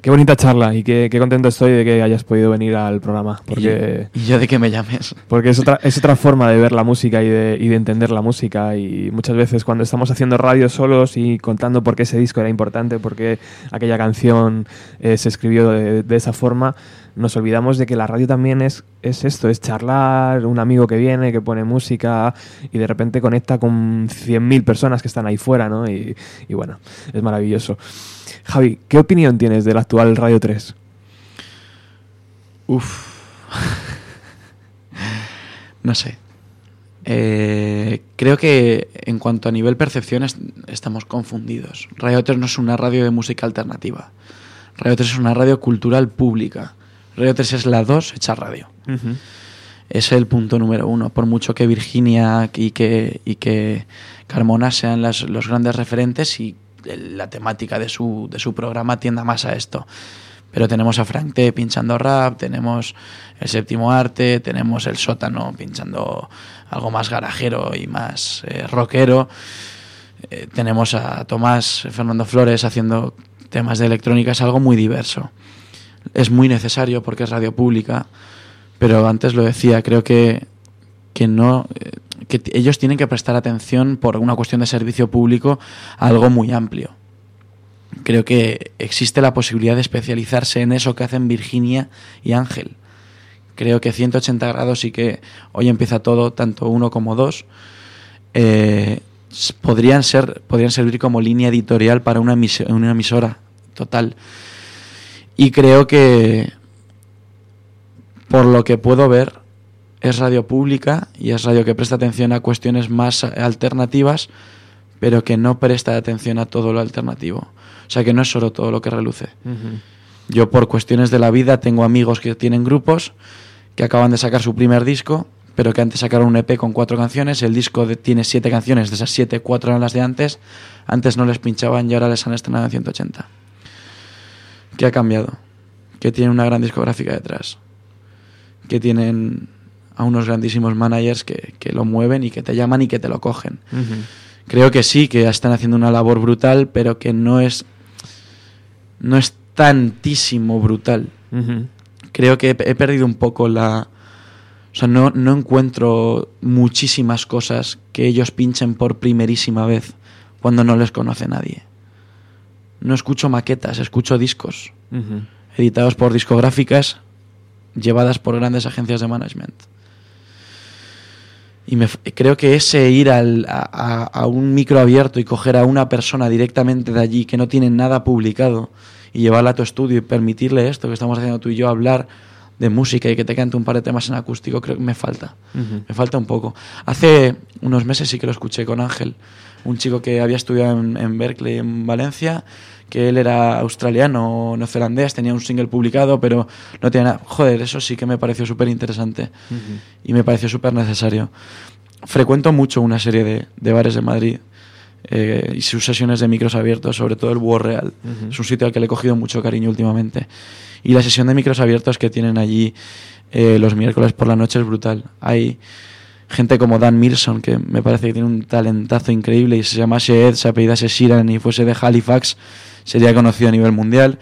Speaker 2: Qué bonita charla y qué, contento estoy de que hayas podido venir al programa. Porque,
Speaker 3: y, yo de que me llames.
Speaker 2: Porque es otra, es otra forma de ver la música y de, y de entender la música. Y muchas veces cuando estamos haciendo radio solos y contando por qué ese disco era importante, por qué aquella canción eh, se escribió de, de, esa forma, nos olvidamos de que la radio también es, es esto, es charlar, un amigo que viene, que pone música y de repente conecta con 100.000 personas que están ahí fuera, ¿no? Y, y bueno, es maravilloso. Javi, ¿qué opinión tienes del actual Radio 3?
Speaker 3: Uf. no sé. Eh, creo que en cuanto a nivel percepción estamos confundidos. Radio 3 no es una radio de música alternativa. Radio 3 es una radio cultural pública. Radio 3 es la 2 hecha radio. Es el punto número uno. Por mucho que Virginia y que, y que Carmona sean los grandes referentes y la temática de su, de su programa tienda más a esto. Pero tenemos a Frank T pinchando rap, tenemos el séptimo arte, tenemos el sótano pinchando algo más garajero y más eh, rockero. Eh, tenemos a Tomás Fernando Flores haciendo temas de electrónica, es algo muy diverso. Es muy necesario porque es radio pública, pero antes lo decía, creo que, que no. Eh, que ellos tienen que prestar atención por una cuestión de servicio público a algo muy amplio. Creo que existe la posibilidad de especializarse en eso que hacen Virginia y Ángel. Creo que 180 grados y que hoy empieza todo, tanto uno como dos, eh, podrían, ser, podrían servir como línea editorial para una, una emisora total. Y creo que, por lo que puedo ver, es radio pública y es radio que presta atención a cuestiones más alternativas, pero que no presta atención a todo lo alternativo. O sea, que no es solo todo lo que reluce. Yo por cuestiones de la vida tengo amigos que tienen grupos que acaban de sacar su primer disco, pero que antes sacaron un EP con cuatro canciones. El disco tiene siete canciones, de esas siete, cuatro eran las de antes. Antes no les pinchaban y ahora les han estrenado en 180. ¿Qué ha cambiado? Que tienen una gran discográfica detrás. Que tienen a unos grandísimos managers que, lo mueven y que te llaman y que te lo cogen. Creo que sí, que están haciendo una labor brutal, pero que no es, no es tantísimo brutal. Creo que he, perdido un poco la... O sea, no, no encuentro muchísimas cosas que ellos pinchen por primerísima vez cuando no les conoce nadie. No escucho maquetas, escucho discos editados por discográficas llevadas por grandes agencias de management. Y me, creo que ese ir al, a, un micro abierto y coger a una persona directamente de allí que no tiene nada publicado y llevarla a tu estudio y permitirle esto que estamos haciendo tú y yo, hablar de música y que te cante un par de temas en acústico, creo que me falta. Me falta un poco. Hace unos meses sí que lo escuché con Ángel, un chico que había estudiado en, en Berkeley, en Valencia, que él era australiano o neozelandés, tenía un single publicado, pero no tenía nada. Joder, eso sí que me pareció súper interesante y me pareció súper necesario. Frecuento mucho una serie de, de bares de Madrid eh, y sus sesiones de micros abiertos, sobre todo el Búho Real. Es un sitio al que le he cogido mucho cariño últimamente. Y la sesión de micros abiertos que tienen allí eh, los miércoles por la noche es brutal. Hay gente como Dan Milson, que me parece que tiene un talentazo increíble y se llama Ed, se apellidase Sheeran y fuese de Halifax, sería conocido a nivel mundial.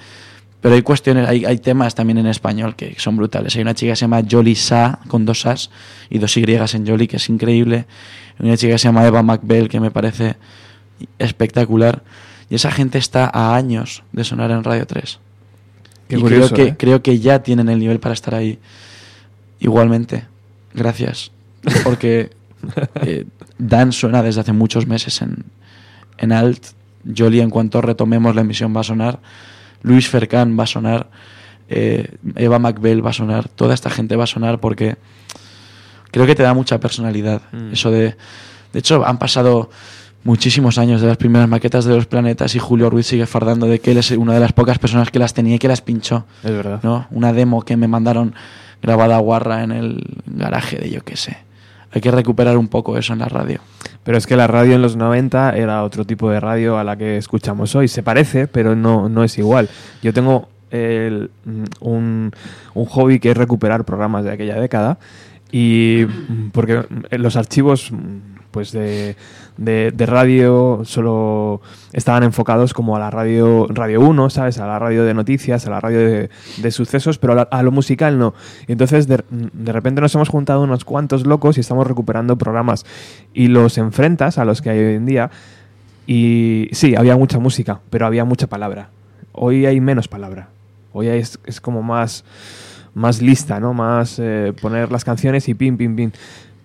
Speaker 3: Pero hay cuestiones, hay, hay temas también en español que son brutales. Hay una chica que se llama Jolly Sa, con dos As y dos Y en Jolly, que es increíble. Hay una chica que se llama Eva McBell, que me parece espectacular. Y esa gente está a años de sonar en Radio 3. y creo, que, ¿eh? creo que ya tienen el nivel para estar ahí. Igualmente, gracias. Porque eh, Dan suena desde hace muchos meses en, en Alt. Jolie, en cuanto retomemos la emisión, va a sonar. Luis Fercán va a sonar. eh, Eva McBell va a sonar. Toda esta gente va a sonar porque creo que te da mucha personalidad.
Speaker 2: Mm.
Speaker 3: Eso de. De hecho, han pasado muchísimos años de las primeras maquetas de los planetas y Julio Ruiz sigue fardando de que él es una de las pocas personas que las tenía y que las pinchó.
Speaker 2: Es verdad.
Speaker 3: ¿no? Una demo que me mandaron grabada a guarra en el garaje de yo qué sé. Hay que recuperar un poco eso en la radio.
Speaker 2: Pero es que la radio en los 90 era otro tipo de radio a la que escuchamos hoy. Se parece, pero no, no es igual. Yo tengo el- un, un hobby que es recuperar programas de aquella década. Y mm, porque mm, los archivos mm, pues de, de- radio solo estaban enfocados como a la radio radio 1, ¿sabes? A la radio de noticias, a la radio de, de sucesos, pero a, lo musical no. Entonces de, de repente nos hemos juntado unos cuantos locos y estamos recuperando programas y los enfrentas a los que hay hoy en día y sí, había mucha música, pero había mucha palabra. Hoy hay menos palabra. Hoy es, es como más, más lista, ¿no? Más eh, poner las canciones y pim, pim, pim.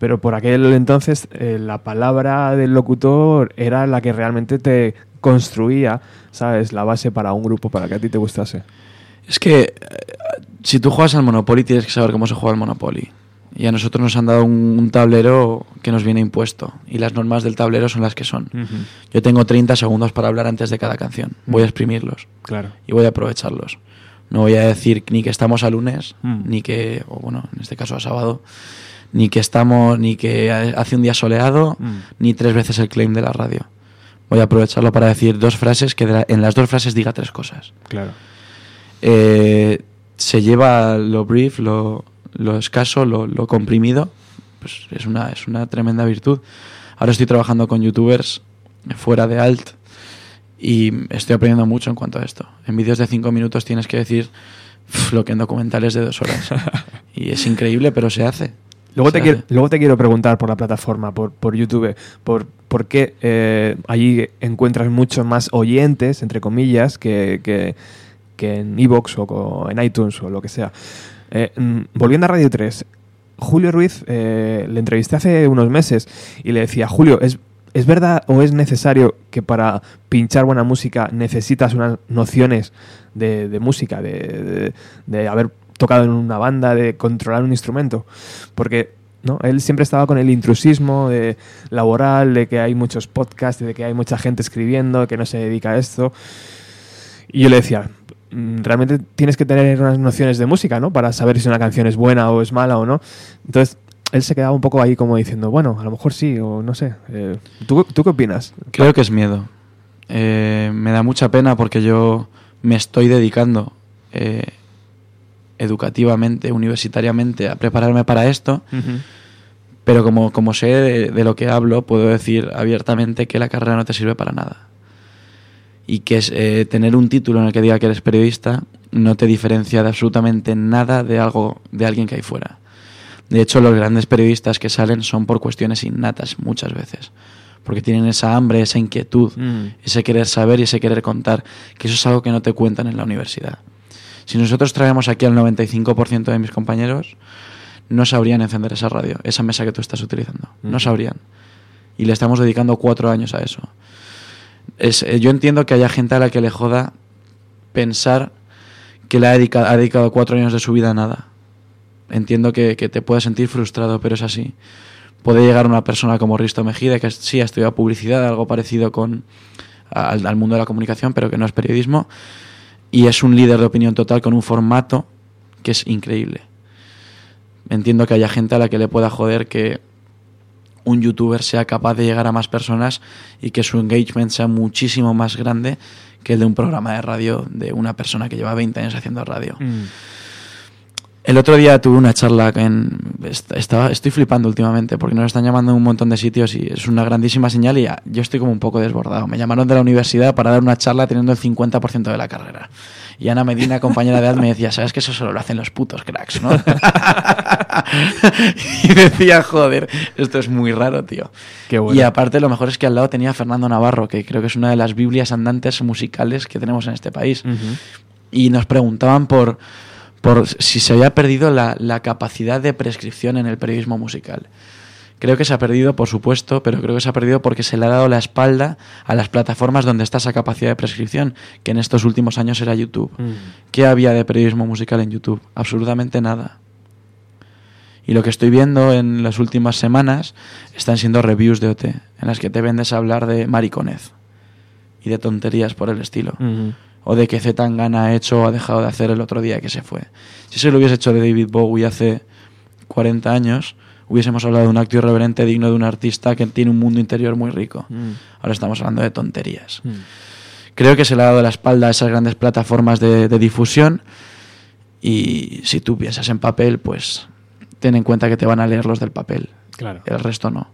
Speaker 2: Pero por aquel entonces eh, la palabra del locutor era la que realmente te construía, ¿sabes? La base para un grupo, para que a ti te gustase.
Speaker 3: Es que eh, si tú juegas al Monopoly tienes que saber cómo se juega al Monopoly. Y a nosotros nos han dado un, un tablero que nos viene impuesto. Y las normas del tablero son las que son. Yo tengo 30 segundos para hablar antes de cada canción. Voy a exprimirlos.
Speaker 2: Claro.
Speaker 3: y voy a aprovecharlos. No voy a decir ni que estamos a lunes,
Speaker 2: Mm.
Speaker 3: ni que, o bueno, en este caso a sábado, ni que estamos, ni que hace un día soleado,
Speaker 2: Mm.
Speaker 3: ni tres veces el claim de la radio. Voy a aprovecharlo para decir dos frases que la- en las dos frases diga tres cosas.
Speaker 2: Claro.
Speaker 3: Eh, se lleva lo brief, lo, lo escaso, lo, lo comprimido. Pues es una, es una tremenda virtud. Ahora estoy trabajando con youtubers fuera de alt y estoy aprendiendo mucho en cuanto a esto. En vídeos de cinco minutos tienes que decir lo que en documentales de dos horas. y es increíble, pero se hace.
Speaker 2: Luego te, quiero, luego te quiero preguntar por la plataforma, por, por YouTube, por, por qué eh, allí encuentras mucho más oyentes, entre comillas, que, que, que en Evox o en iTunes o lo que sea. Eh, mm, volviendo a Radio 3, Julio Ruiz eh, le entrevisté hace unos meses y le decía, Julio, ¿es, ¿es verdad o es necesario que para pinchar buena música necesitas unas nociones de, de música, de, de- de haber tocado en una banda, de controlar un instrumento? Porque ¿no? él siempre estaba con el intrusismo laboral, de que hay muchos podcasts, de que hay mucha gente escribiendo, que no se dedica a esto. Y yo le decía, mm, realmente tienes que tener unas nociones de música, ¿no? Para saber si una canción es buena o es mala o no. Entonces, él se quedaba un poco ahí como diciendo, bueno, a lo mejor sí o no sé. Eh, ¿tú, ¿Tú qué opinas?
Speaker 3: Creo que es miedo. Eh, me da mucha pena porque yo me estoy dedicando eh, educativamente, universitariamente, a prepararme para esto, pero como, como sé de, de lo que hablo, puedo decir abiertamente que la carrera no te sirve para nada. Y que eh, tener un título en el que diga que eres periodista no te diferencia de absolutamente nada de algo de alguien que hay fuera. De hecho, los grandes periodistas que salen son por cuestiones innatas muchas veces. Porque tienen esa hambre, esa inquietud,
Speaker 2: Mm.
Speaker 3: ese querer saber y ese querer contar, que eso es algo que no te cuentan en la universidad. Si nosotros traemos aquí al 95% de mis compañeros, no sabrían encender esa radio, esa mesa que tú estás utilizando. No sabrían. Y le estamos dedicando cuatro años a eso. Es, eh, yo entiendo que haya gente a la que le joda pensar que le ha dedicado, ha dedicado cuatro años de su vida a nada. Entiendo que, que te puedes sentir frustrado, pero es así. Puede llegar una persona como Risto Mejide, que sí ha estudiado publicidad, algo parecido con al, al mundo de la comunicación, pero que no es periodismo, y es un líder de opinión total con un formato que es increíble. Entiendo que haya gente a la que le pueda joder que un youtuber sea capaz de llegar a más personas y que su engagement sea muchísimo más grande que el de un programa de radio de una persona que lleva 20 años haciendo radio.
Speaker 2: Mm.
Speaker 3: El otro día tuve una charla en... est- Estaba, estoy flipando últimamente porque nos están llamando en un montón de sitios y es una grandísima señal y ya- yo estoy como un poco desbordado. Me llamaron de la universidad para dar una charla teniendo el 50% de la carrera. Y Ana Medina, compañera de edad, me decía, sabes que eso solo lo hacen los putos cracks, ¿no? y decía, joder, esto es muy raro, tío.
Speaker 2: Qué bueno.
Speaker 3: Y aparte lo mejor es que al lado tenía a Fernando Navarro, que creo que es una de las Biblias andantes musicales que tenemos en este país y nos preguntaban por, por si se había perdido la, la capacidad de prescripción en el periodismo musical. Creo que se ha perdido, por supuesto, pero creo que se ha perdido porque se le ha dado la espalda a las plataformas donde está esa capacidad de prescripción, que en estos últimos años era YouTube.
Speaker 2: Mm.
Speaker 3: ¿Qué había de periodismo musical en YouTube? Absolutamente nada. Y lo que estoy viendo en las últimas semanas están siendo reviews de OT, en las que te vendes a hablar de mariconez y de tonterías por el estilo.
Speaker 2: Ujú.
Speaker 3: O de que Z Tangana ha hecho o ha dejado de hacer el otro día que se fue. Si se lo hubiese hecho de David Bowie hace 40 años, hubiésemos hablado de un acto irreverente digno de un artista que tiene un mundo interior muy rico.
Speaker 2: Mm.
Speaker 3: Ahora estamos hablando de tonterías.
Speaker 2: Mm.
Speaker 3: Creo que se le ha dado la espalda a esas grandes plataformas de, de difusión y si tú piensas en papel, pues ten en cuenta que te van a leer los del papel,
Speaker 2: Claro.
Speaker 3: el resto no.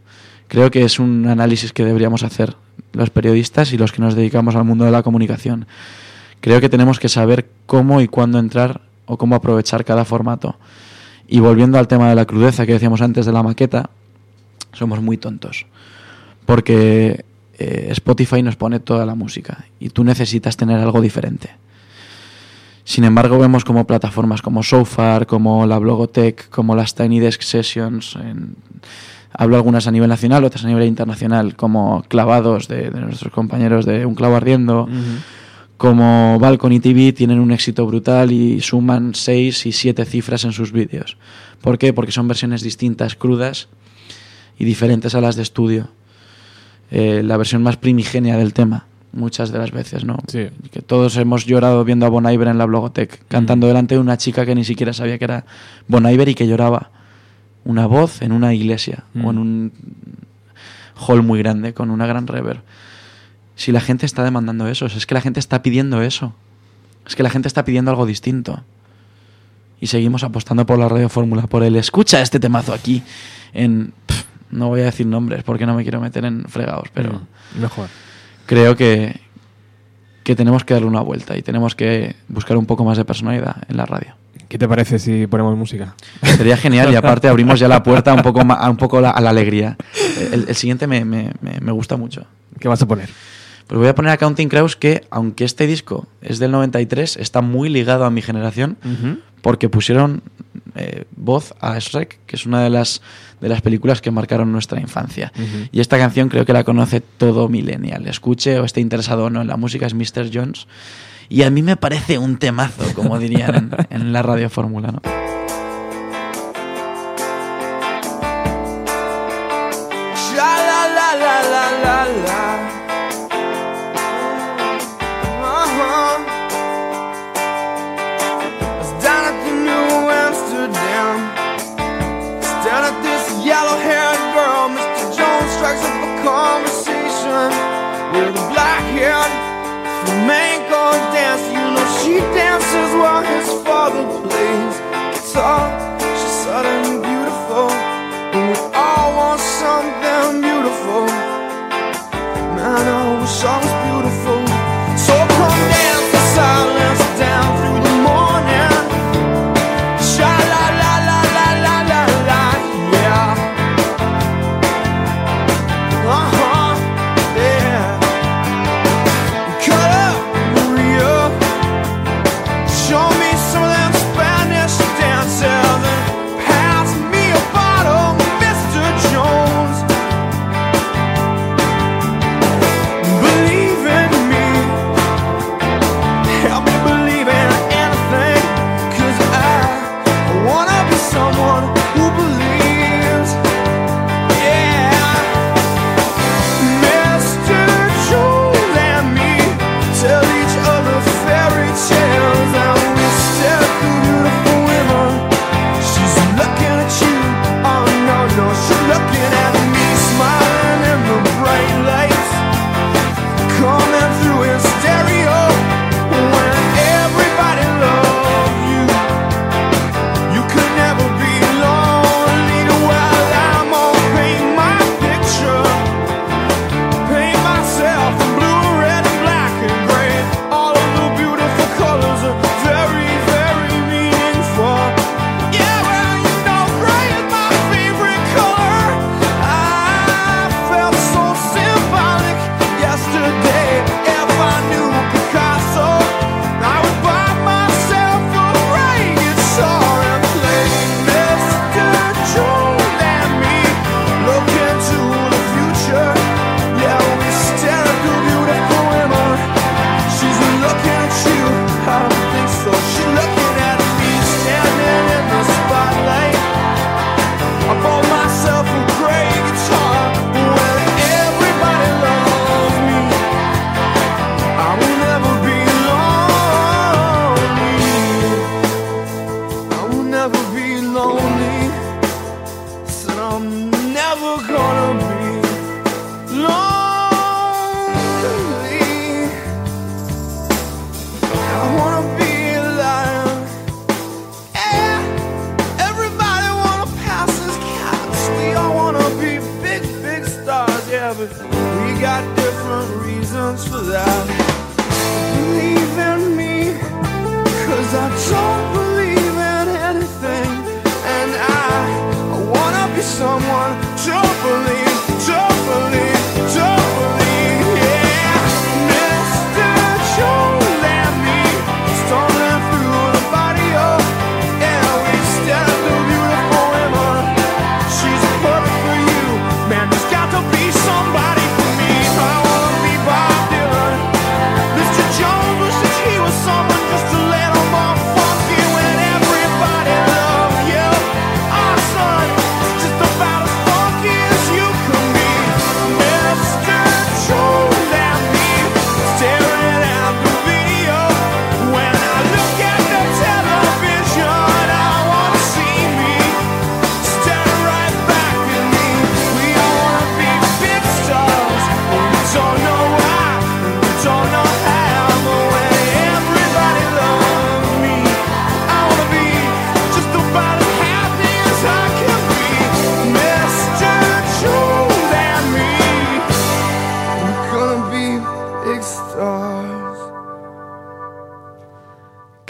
Speaker 3: Creo que es un análisis que deberíamos hacer los periodistas y los que nos dedicamos al mundo de la comunicación. Creo que tenemos que saber cómo y cuándo entrar o cómo aprovechar cada formato. Y volviendo al tema de la crudeza que decíamos antes de la maqueta, somos muy tontos. Porque eh, Spotify nos pone toda la música y tú necesitas tener algo diferente. Sin embargo, vemos como plataformas como Sofar, como la Blogotech, como las Tiny Desk Sessions, en- hablo algunas a nivel nacional, otras a nivel internacional, como Clavados de, nuestros compañeros de Un Clavo Ardiendo. Como Balcony TV tienen un éxito brutal y suman 6 y 7 cifras en sus vídeos. ¿Por qué? Porque son versiones distintas, crudas y diferentes a las de estudio. Eh, la versión más primigenia del tema, muchas de las veces, ¿no?
Speaker 2: Sí.
Speaker 3: Que todos hemos llorado viendo a Bon Iver en la Blogotech, cantando delante de una chica que ni siquiera sabía que era Bon Iver y que lloraba. Una voz en una iglesia o en un hall muy grande con una gran reverb. Si la gente está demandando eso, es que la gente está pidiendo eso. Es que la gente está pidiendo algo distinto. Y seguimos apostando por la radio fórmula, por el escucha este temazo aquí en no voy a decir nombres porque no me quiero meter en fregados, pero
Speaker 2: Mm. Mejor.
Speaker 3: creo que que tenemos que darle una vuelta y tenemos que buscar un poco más de personalidad en la radio.
Speaker 2: ¿Qué te parece si ponemos música?
Speaker 3: Sería genial y aparte abrimos ya la puerta un poco, a, un poco la- a la alegría. El, el siguiente me- me- me gusta mucho.
Speaker 2: ¿Qué vas a poner?
Speaker 3: Pues voy a poner a Counting Crows que, aunque este disco es del 93, está muy ligado a mi generación porque pusieron eh, voz a Shrek, que es una de las, de las películas que marcaron nuestra infancia. Y esta canción creo que la conoce todo millennial. Escuche o esté interesado o no en la música, es Mr. Jones. Y a mí me parece un temazo, como dirían en, en la radio fórmula, ¿no?
Speaker 5: Flamenco dancer. You know she dances while his father plays guitar. She's sudden beautiful. And we all want something beautiful. Man, I wish I was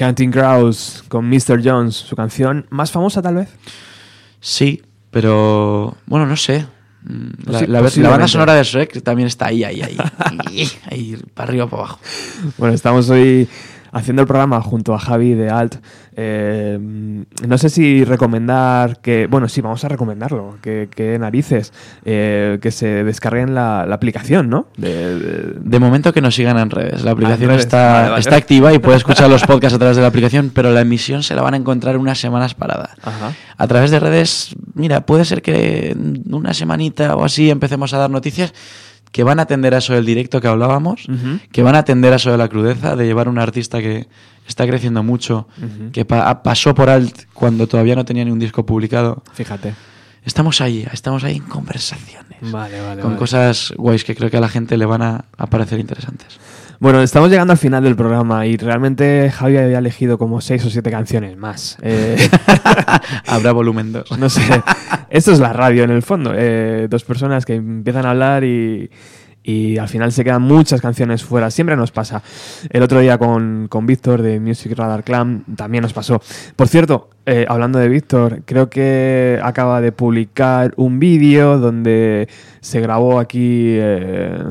Speaker 2: Counting Crows con Mr. Jones, su canción más famosa tal vez.
Speaker 3: Sí, pero bueno, no sé. Mm, La, banda sonora de Shrek también está ahí, ahí, ahí. ahí, ahí, para arriba, para abajo.
Speaker 2: Bueno, estamos hoy haciendo el programa junto a Javi de Alt. Eh, no sé si recomendar que, bueno, sí, vamos a recomendarlo, que, que narices, eh, que se descarguen la, la aplicación, ¿no? De- de-
Speaker 3: De momento que nos sigan en redes. La aplicación
Speaker 2: redes.
Speaker 3: está,
Speaker 2: Vale, vale.
Speaker 3: está activa y puede escuchar los podcasts a través de la aplicación, pero la emisión se la van a encontrar unas semanas parada.
Speaker 2: Ajá.
Speaker 3: A través de redes, mira, puede ser que en una semanita o así empecemos a dar noticias que van a atender a eso del directo que hablábamos, que van a atender a eso de la crudeza, de llevar un artista que está creciendo mucho, que pa- pasó por alt cuando todavía no tenía ni un disco publicado.
Speaker 2: Fíjate.
Speaker 3: Estamos ahí, estamos ahí en conversaciones.
Speaker 2: Vale, vale.
Speaker 3: con
Speaker 2: vale.
Speaker 3: cosas guays que creo que a la gente le van a, a parecer interesantes.
Speaker 2: Bueno, estamos llegando al final del programa y realmente Javi había elegido como seis o siete canciones más. Eh,
Speaker 3: Habrá volumen 2.
Speaker 2: no sé. Esto es la radio en el fondo. eh, dos personas que empiezan a hablar y, y al final se quedan muchas canciones fuera. Siempre nos pasa. El otro día con, con Víctor de Music Radar Clan también nos pasó. Por cierto, eh, hablando de Víctor, creo que acaba de publicar un vídeo donde se grabó aquí... eh,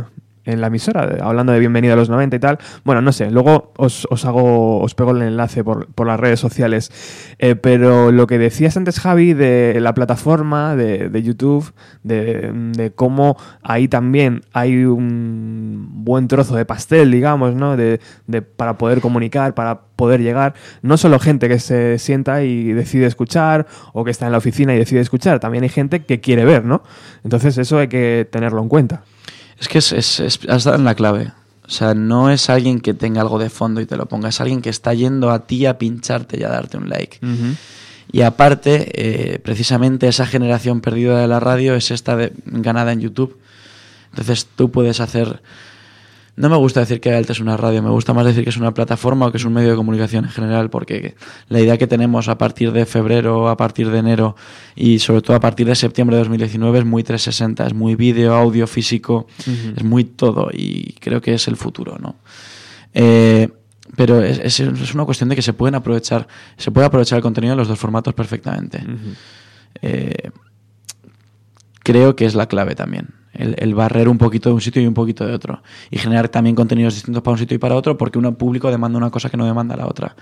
Speaker 2: en la emisora, de- hablando de Bienvenido a los 90 y tal. Bueno, no sé, luego os, os hago, os pego el enlace por, por las redes sociales. Eh, pero lo que decías antes, Javi, de la plataforma de, de YouTube, de, de cómo ahí también hay un buen trozo de pastel, digamos, ¿no? De, de- para poder comunicar, para poder llegar. No solo gente que se sienta y decide escuchar, o que está en la oficina y decide escuchar, también hay gente que quiere ver, ¿no? Entonces eso hay que tenerlo en cuenta.
Speaker 3: Es que es, es- es- has dado en la clave. O sea, no es alguien que tenga algo de fondo y te lo ponga, es alguien que está yendo a ti a pincharte y a darte un like. Y aparte, eh, precisamente esa generación perdida de la radio es esta de, ganada en YouTube. Entonces tú puedes hacer... No me gusta decir que Alt es una radio, me gusta más decir que es una plataforma o que es un medio de comunicación en general, porque la idea que tenemos a partir de febrero, a partir de enero y sobre todo a partir de septiembre de 2019 es muy 360, es muy vídeo, audio, físico, es muy todo y creo que es el futuro, ¿no? Eh, pero es, es- es una cuestión de que se pueden aprovechar, se puede aprovechar el contenido de los dos formatos perfectamente. Eh, creo que es la clave también. El, el barrer un poquito de un sitio y un poquito de otro. Y generar también contenidos distintos para un sitio y para otro, porque un público demanda una cosa que no demanda la otra.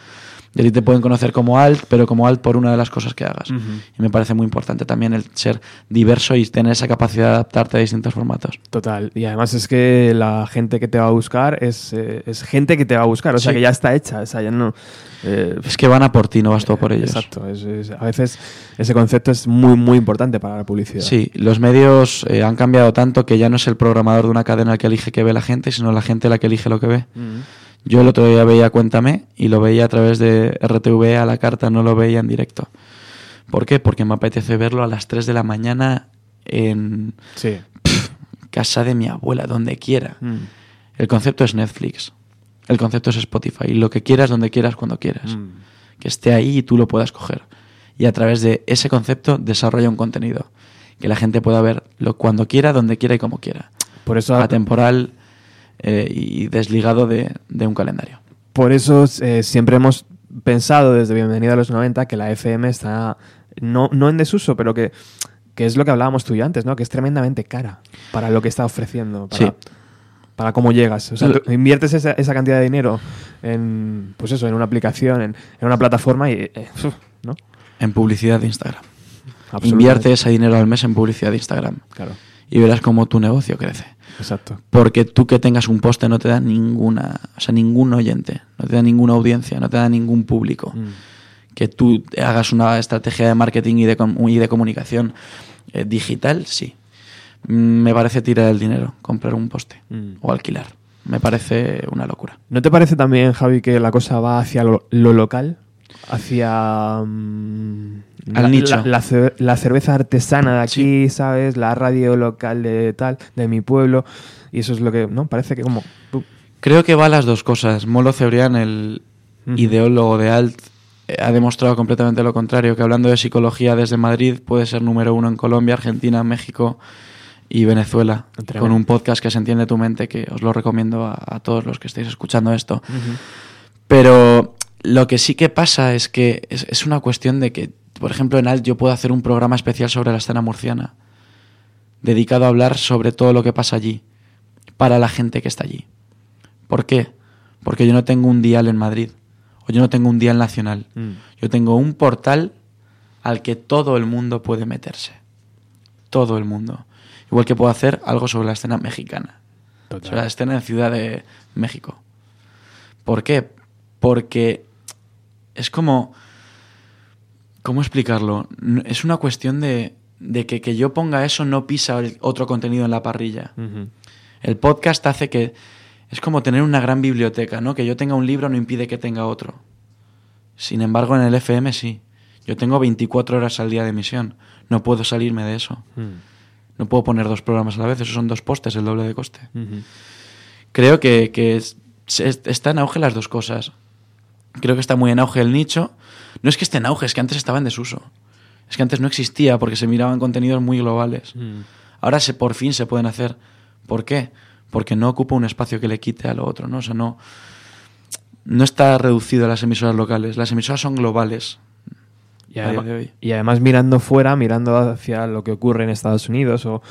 Speaker 3: De ti te pueden conocer como alt, pero como alt por una de las cosas que hagas. Y me parece muy importante también el ser diverso y tener esa capacidad de adaptarte a distintos formatos.
Speaker 2: Total. Y además es que la gente que te va a buscar es, eh, es gente que te va a buscar, o sea que ya está hecha, o sea, ya no... eh,
Speaker 3: Es que van a por ti, no vas todo por ellos.
Speaker 2: Exacto. es- es- a veces ese concepto es muy, muy importante para la publicidad.
Speaker 3: Sí, los medios eh, han cambiado tanto que ya no es el programador de una cadena el que elige qué ve la gente, sino la gente la que elige lo que ve. Yo el otro día veía Cuéntame y lo veía a través de RTV a la carta, no lo veía en directo. ¿Por qué? Porque me apetece verlo a las 3 de la mañana en
Speaker 2: Sí.
Speaker 3: casa de mi abuela, donde quiera.
Speaker 2: Mm.
Speaker 3: El concepto es Netflix. El concepto es Spotify. Lo que quieras, donde quieras, cuando quieras.
Speaker 2: Mm.
Speaker 3: Que esté ahí y tú lo puedas coger. Y a través de ese concepto desarrolla un contenido. Que la gente pueda verlo cuando quiera, donde quiera y como quiera.
Speaker 2: Por eso,
Speaker 3: Atemporal eh, y desligado de, de un calendario.
Speaker 2: por eso eh, siempre hemos pensado desde Bienvenido a los 90 que la FM está no, no en desuso, pero que, que es lo que hablábamos tú y yo antes, ¿no? Que es tremendamente cara para lo que está ofreciendo. Para,
Speaker 3: Sí.
Speaker 2: para cómo llegas. O sea, tú inviertes esa, esa cantidad de dinero en, pues eso, en una aplicación, en, en una plataforma y, eh, ¿no?
Speaker 3: En publicidad de Instagram. Invierte ese dinero al mes en publicidad de Instagram.
Speaker 2: Claro,
Speaker 3: Y verás cómo tu negocio crece.
Speaker 2: Exacto.
Speaker 3: Porque tú que tengas un poste no te da ninguna, o sea, ningún oyente, no te da ninguna audiencia, no te da ningún público.
Speaker 2: Mm.
Speaker 3: Que tú hagas una estrategia de marketing y de, y de comunicación eh, digital, sí. Mm, Me parece tirar el dinero, comprar un poste
Speaker 2: Mm.
Speaker 3: o alquilar. Me parece una locura.
Speaker 2: ¿No te parece también, Javi, que la cosa va hacia lo, lo local? Hacia...
Speaker 3: Al
Speaker 2: la,
Speaker 3: nicho.
Speaker 2: La, la ce- la cerveza artesana de aquí, ¿sabes? La radio local de tal, de mi pueblo. Y eso es lo que, ¿no? Parece que como...
Speaker 3: Creo que va a las dos cosas. Molo Cebrián, el ideólogo de Alt, eh, ha demostrado completamente lo contrario, que hablando de psicología desde Madrid puede ser número uno en Colombia, Argentina, México y Venezuela,
Speaker 2: Tremendo.
Speaker 3: con un podcast que se entiende tu mente, que os lo recomiendo a, a todos los que estéis escuchando esto. Pero lo que sí que pasa es que es, es una cuestión de que, por ejemplo, en Alt yo puedo hacer un programa especial sobre la escena murciana, dedicado a hablar sobre todo lo que pasa allí, para la gente que está allí. ¿Por qué? Porque yo no tengo un dial en Madrid, o yo no tengo un dial nacional.
Speaker 2: Mm.
Speaker 3: Yo tengo un portal al que todo el mundo puede meterse. Todo el mundo. Igual que puedo hacer algo sobre la escena mexicana.
Speaker 2: Total.
Speaker 3: Sobre la escena en Ciudad de México. ¿Por qué? Porque es como... ¿Cómo explicarlo? Es una cuestión de, de que que yo ponga eso no pisa el otro contenido en la parrilla. El podcast hace que... Es como tener una gran biblioteca, ¿no? Que yo tenga un libro no impide que tenga otro. Sin embargo, en el FM sí. Yo tengo 24 horas al día de emisión. No puedo salirme de eso.
Speaker 2: Mm.
Speaker 3: No puedo poner dos programas a la vez. Esos son dos postes, el doble de coste. Creo que, que es- está en auge las dos cosas. Creo que está muy en auge el nicho. No es que esté en auge, es que antes estaba en desuso. Es que antes no existía porque se miraban contenidos muy globales.
Speaker 2: Mm.
Speaker 3: Ahora se, por fin se pueden hacer. ¿Por qué? Porque no ocupa un espacio que le quite a lo otro, ¿no? O sea, no, no está reducido a las emisoras locales. Las emisoras son globales.
Speaker 2: Y, además mirando fuera, mirando hacia lo que ocurre en Estados Unidos o,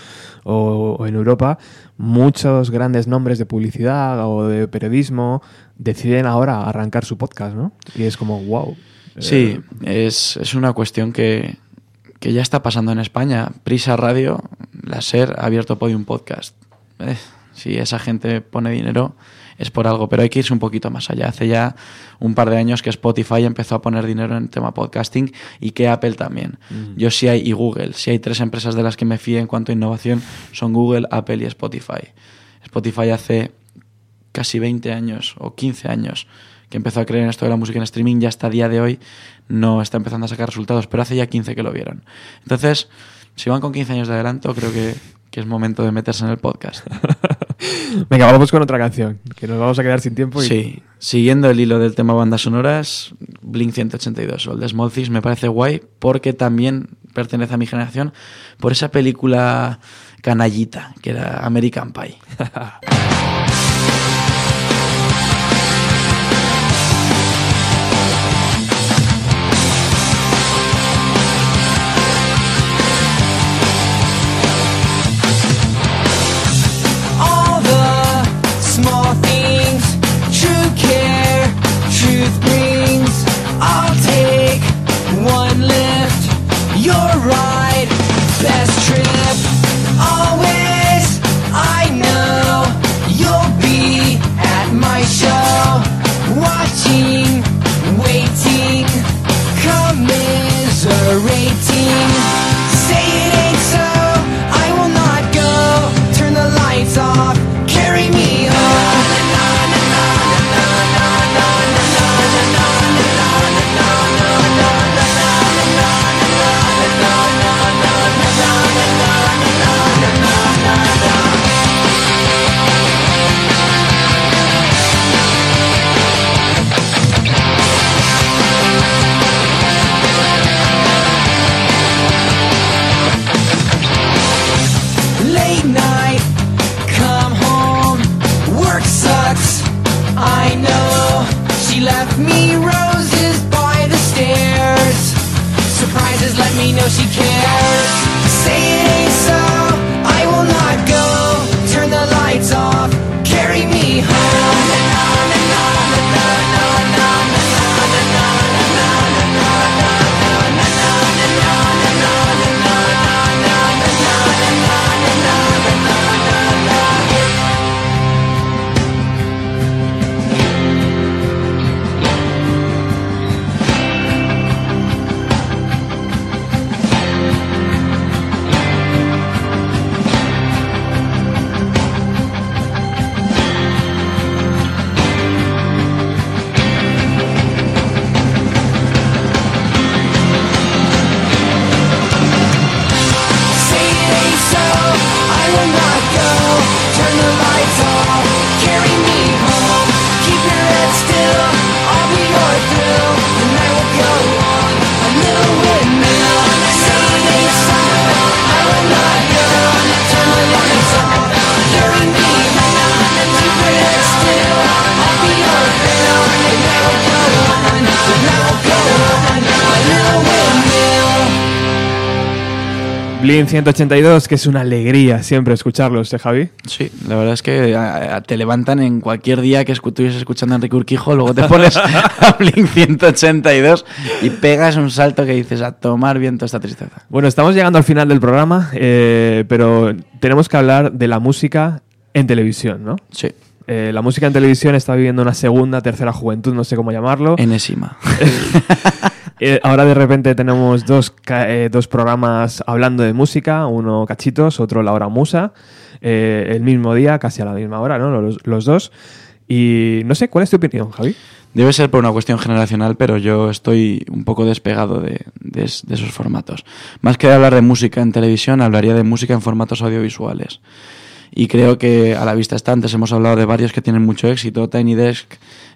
Speaker 2: o- o en Europa, muchos grandes nombres de publicidad o de periodismo deciden ahora arrancar su podcast, ¿no? Y es como, wow.
Speaker 3: Sí, es, es una cuestión que, que ya está pasando en España. Prisa Radio, la SER, ha abierto Podium Podcast. Eh, si esa gente pone dinero es por algo, pero hay que irse un poquito más allá. Hace ya un par de años que Spotify empezó a poner dinero en el tema podcasting y que Apple también. Yo sí hay, y Google, si hay tres empresas de las que me fíe en cuanto a innovación, son Google, Apple y Spotify. Spotify hace casi 20 años o 15 años que empezó a creer en esto de la música en streaming, ya hasta día de hoy no está empezando a sacar resultados, pero hace ya 15 que lo vieron. Entonces, si van con 15 años de adelanto, creo que, que es momento de meterse en el podcast.
Speaker 2: Venga, vamos con otra canción, que nos vamos a quedar sin tiempo. Y...
Speaker 3: Sí, siguiendo el hilo del tema bandas sonoras, Blink 182 o el de Small Things me parece guay porque también pertenece a mi generación por esa película canallita que era American Pie.
Speaker 2: Blink 182, que es una alegría siempre escucharlos, ¿eh, Javi?
Speaker 3: Sí, la verdad es que a- a- te levantan en cualquier día que estuvieses escuchando a Enrique Urquijo, luego te pones a Blink 182 y pegas un salto que dices a tomar viento esta tristeza.
Speaker 2: Bueno, estamos llegando al final del programa, eh, pero tenemos que hablar de la música en televisión, ¿no?
Speaker 3: Sí,
Speaker 2: Eh, la música en televisión está viviendo una segunda, tercera juventud, no sé cómo llamarlo.
Speaker 3: enésima.
Speaker 2: Eh, ahora de repente tenemos dos, eh, dos programas hablando de música, uno cachitos, otro la hora musa, eh, el mismo día, casi a la misma hora, ¿no? Los, dos. Y no sé, ¿cuál es tu opinión, Javi?
Speaker 3: Debe ser por una cuestión generacional, pero yo estoy un poco despegado de, de de esos formatos. Más que hablar de música en televisión, hablaría de música en formatos audiovisuales. Y creo que a la vista está, antes hemos hablado de varios que tienen mucho éxito, Tiny Desk,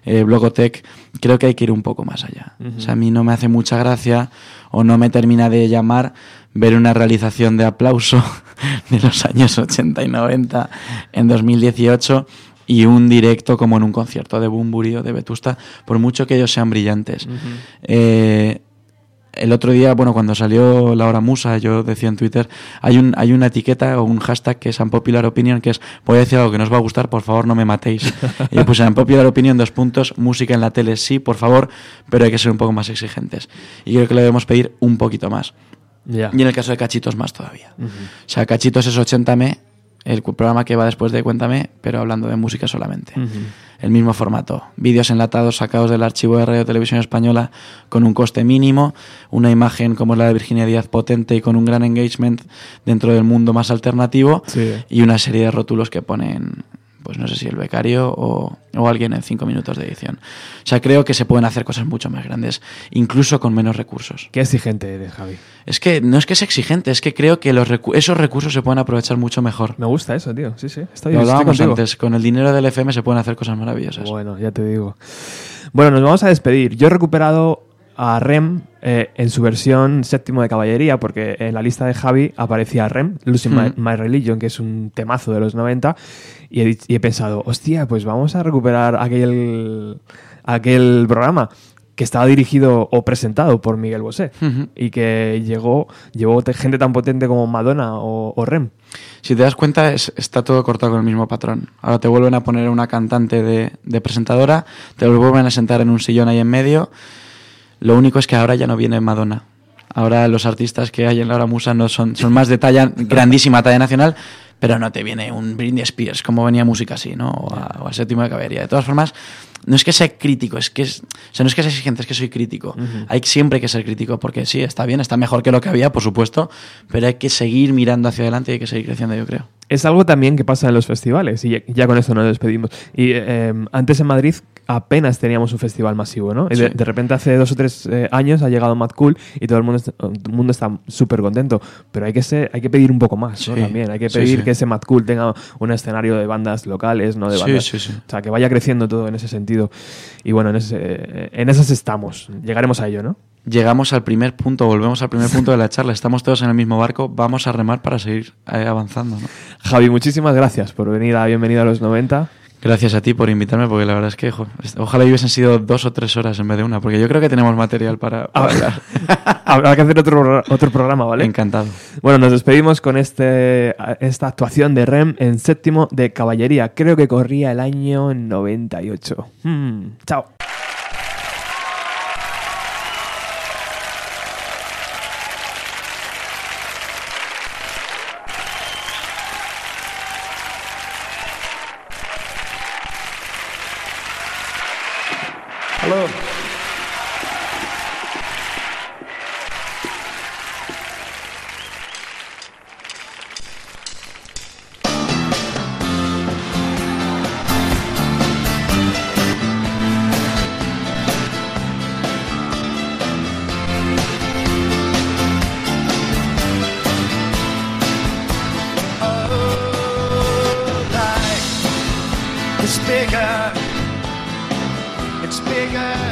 Speaker 3: eh, Blogotech, creo que hay que ir un poco más allá. O sea, a mí no me hace mucha gracia o no me termina de llamar ver una realización de aplauso de los años 80 y 90 en 2018 y un directo como en un concierto de Bumburi o de Vetusta, por mucho que ellos sean brillantes. Eh, el otro día, bueno, cuando salió la hora musa, yo decía en Twitter, hay, un, hay una etiqueta o un hashtag que es Unpopular Opinion, que es, voy a decir algo que no os va a gustar, por favor no me matéis. y puse Unpopular Opinion, dos puntos, música en la tele sí, por favor, pero hay que ser un poco más exigentes. Y creo que le debemos pedir un poquito más. Y en el caso de Cachitos más todavía. O sea, Cachitos es 80me, el cu- programa que va después de Cuéntame, pero hablando de música solamente. El mismo formato. Vídeos enlatados sacados del archivo de Radio Televisión Española con un coste mínimo, una imagen como la de Virginia Díaz potente y con un gran engagement dentro del mundo más alternativo
Speaker 2: Sí.
Speaker 3: y una serie de rótulos que ponen, pues no sé si el becario o, o alguien en cinco minutos de edición. O sea, creo que se pueden hacer cosas mucho más grandes, incluso con menos recursos.
Speaker 2: Qué exigente eres, Javi.
Speaker 3: Es que no es que sea exigente, es que creo que los recu- esos recursos se pueden aprovechar mucho mejor.
Speaker 2: Me gusta eso, tío. Sí, sí. Estoy,
Speaker 3: Lo hablábamos antes, con el dinero del FM se pueden hacer cosas maravillosas.
Speaker 2: Bueno, ya te digo. Bueno, nos vamos a despedir. Yo he recuperado a Rem eh, en su versión séptimo de caballería, porque en la lista de Javi aparecía Rem, Losing My,
Speaker 3: Hmm.
Speaker 2: My Religion, que es un temazo de los 90, y he, dich- y he pensado, hostia, pues vamos a recuperar aquel, aquel programa que estaba dirigido o presentado por Miguel Bosé y que llegó llevó te- gente tan potente como Madonna o, o Rem.
Speaker 3: Si te das cuenta, es- está todo cortado con el mismo patrón. Ahora te vuelven a poner una cantante de, de presentadora, te vuelven a sentar en un sillón ahí en medio. Lo único es que ahora ya no viene Madonna. Ahora los artistas que hay en la hora musa no son, son más de talla, grandísima talla nacional, pero no te viene un Britney Spears como venía música así, ¿no? O a, o a séptimo de caballería. De todas formas, no es que sea crítico, es que es, o sea, no es que sea exigente, es que soy crítico. Hay siempre que ser crítico porque sí, está bien, está mejor que lo que había, por supuesto, pero hay que seguir mirando hacia adelante y hay que seguir creciendo, yo creo.
Speaker 2: Es algo también que pasa en los festivales y ya, ya con esto nos despedimos. Y eh, antes en Madrid apenas teníamos un festival masivo, ¿no? Y de, repente hace dos o tres eh, años ha llegado Mad Cool y todo el mundo, está- todo el mundo está súper contento. Pero hay que ser, hay que pedir un poco más. También hay que pedir
Speaker 3: sí.
Speaker 2: que ese Mad Cool tenga un escenario de bandas locales, no de
Speaker 3: Sí,
Speaker 2: bandas.
Speaker 3: sí, sí.
Speaker 2: O sea, que vaya creciendo todo en ese sentido. Y bueno, en, ese, en esas estamos. Llegaremos a ello, ¿no?
Speaker 3: Llegamos al primer punto, volvemos al primer punto de la charla. Estamos todos en el mismo barco, vamos a remar para seguir eh, avanzando. ¿no?
Speaker 2: Javi, muchísimas gracias por venir a Bienvenido a los 90.
Speaker 3: Gracias a ti por invitarme, porque la verdad es que jo, ojalá hubiesen sido dos o tres horas en vez de una, porque yo creo que tenemos material para, para hablar.
Speaker 2: Habrá que hacer otro, otro programa, ¿vale?
Speaker 3: Encantado.
Speaker 2: Bueno, nos despedimos con este, esta actuación de Rem en séptimo de caballería. Creo que corría el año 98. Hmm, chao.
Speaker 4: Bigger. It's bigger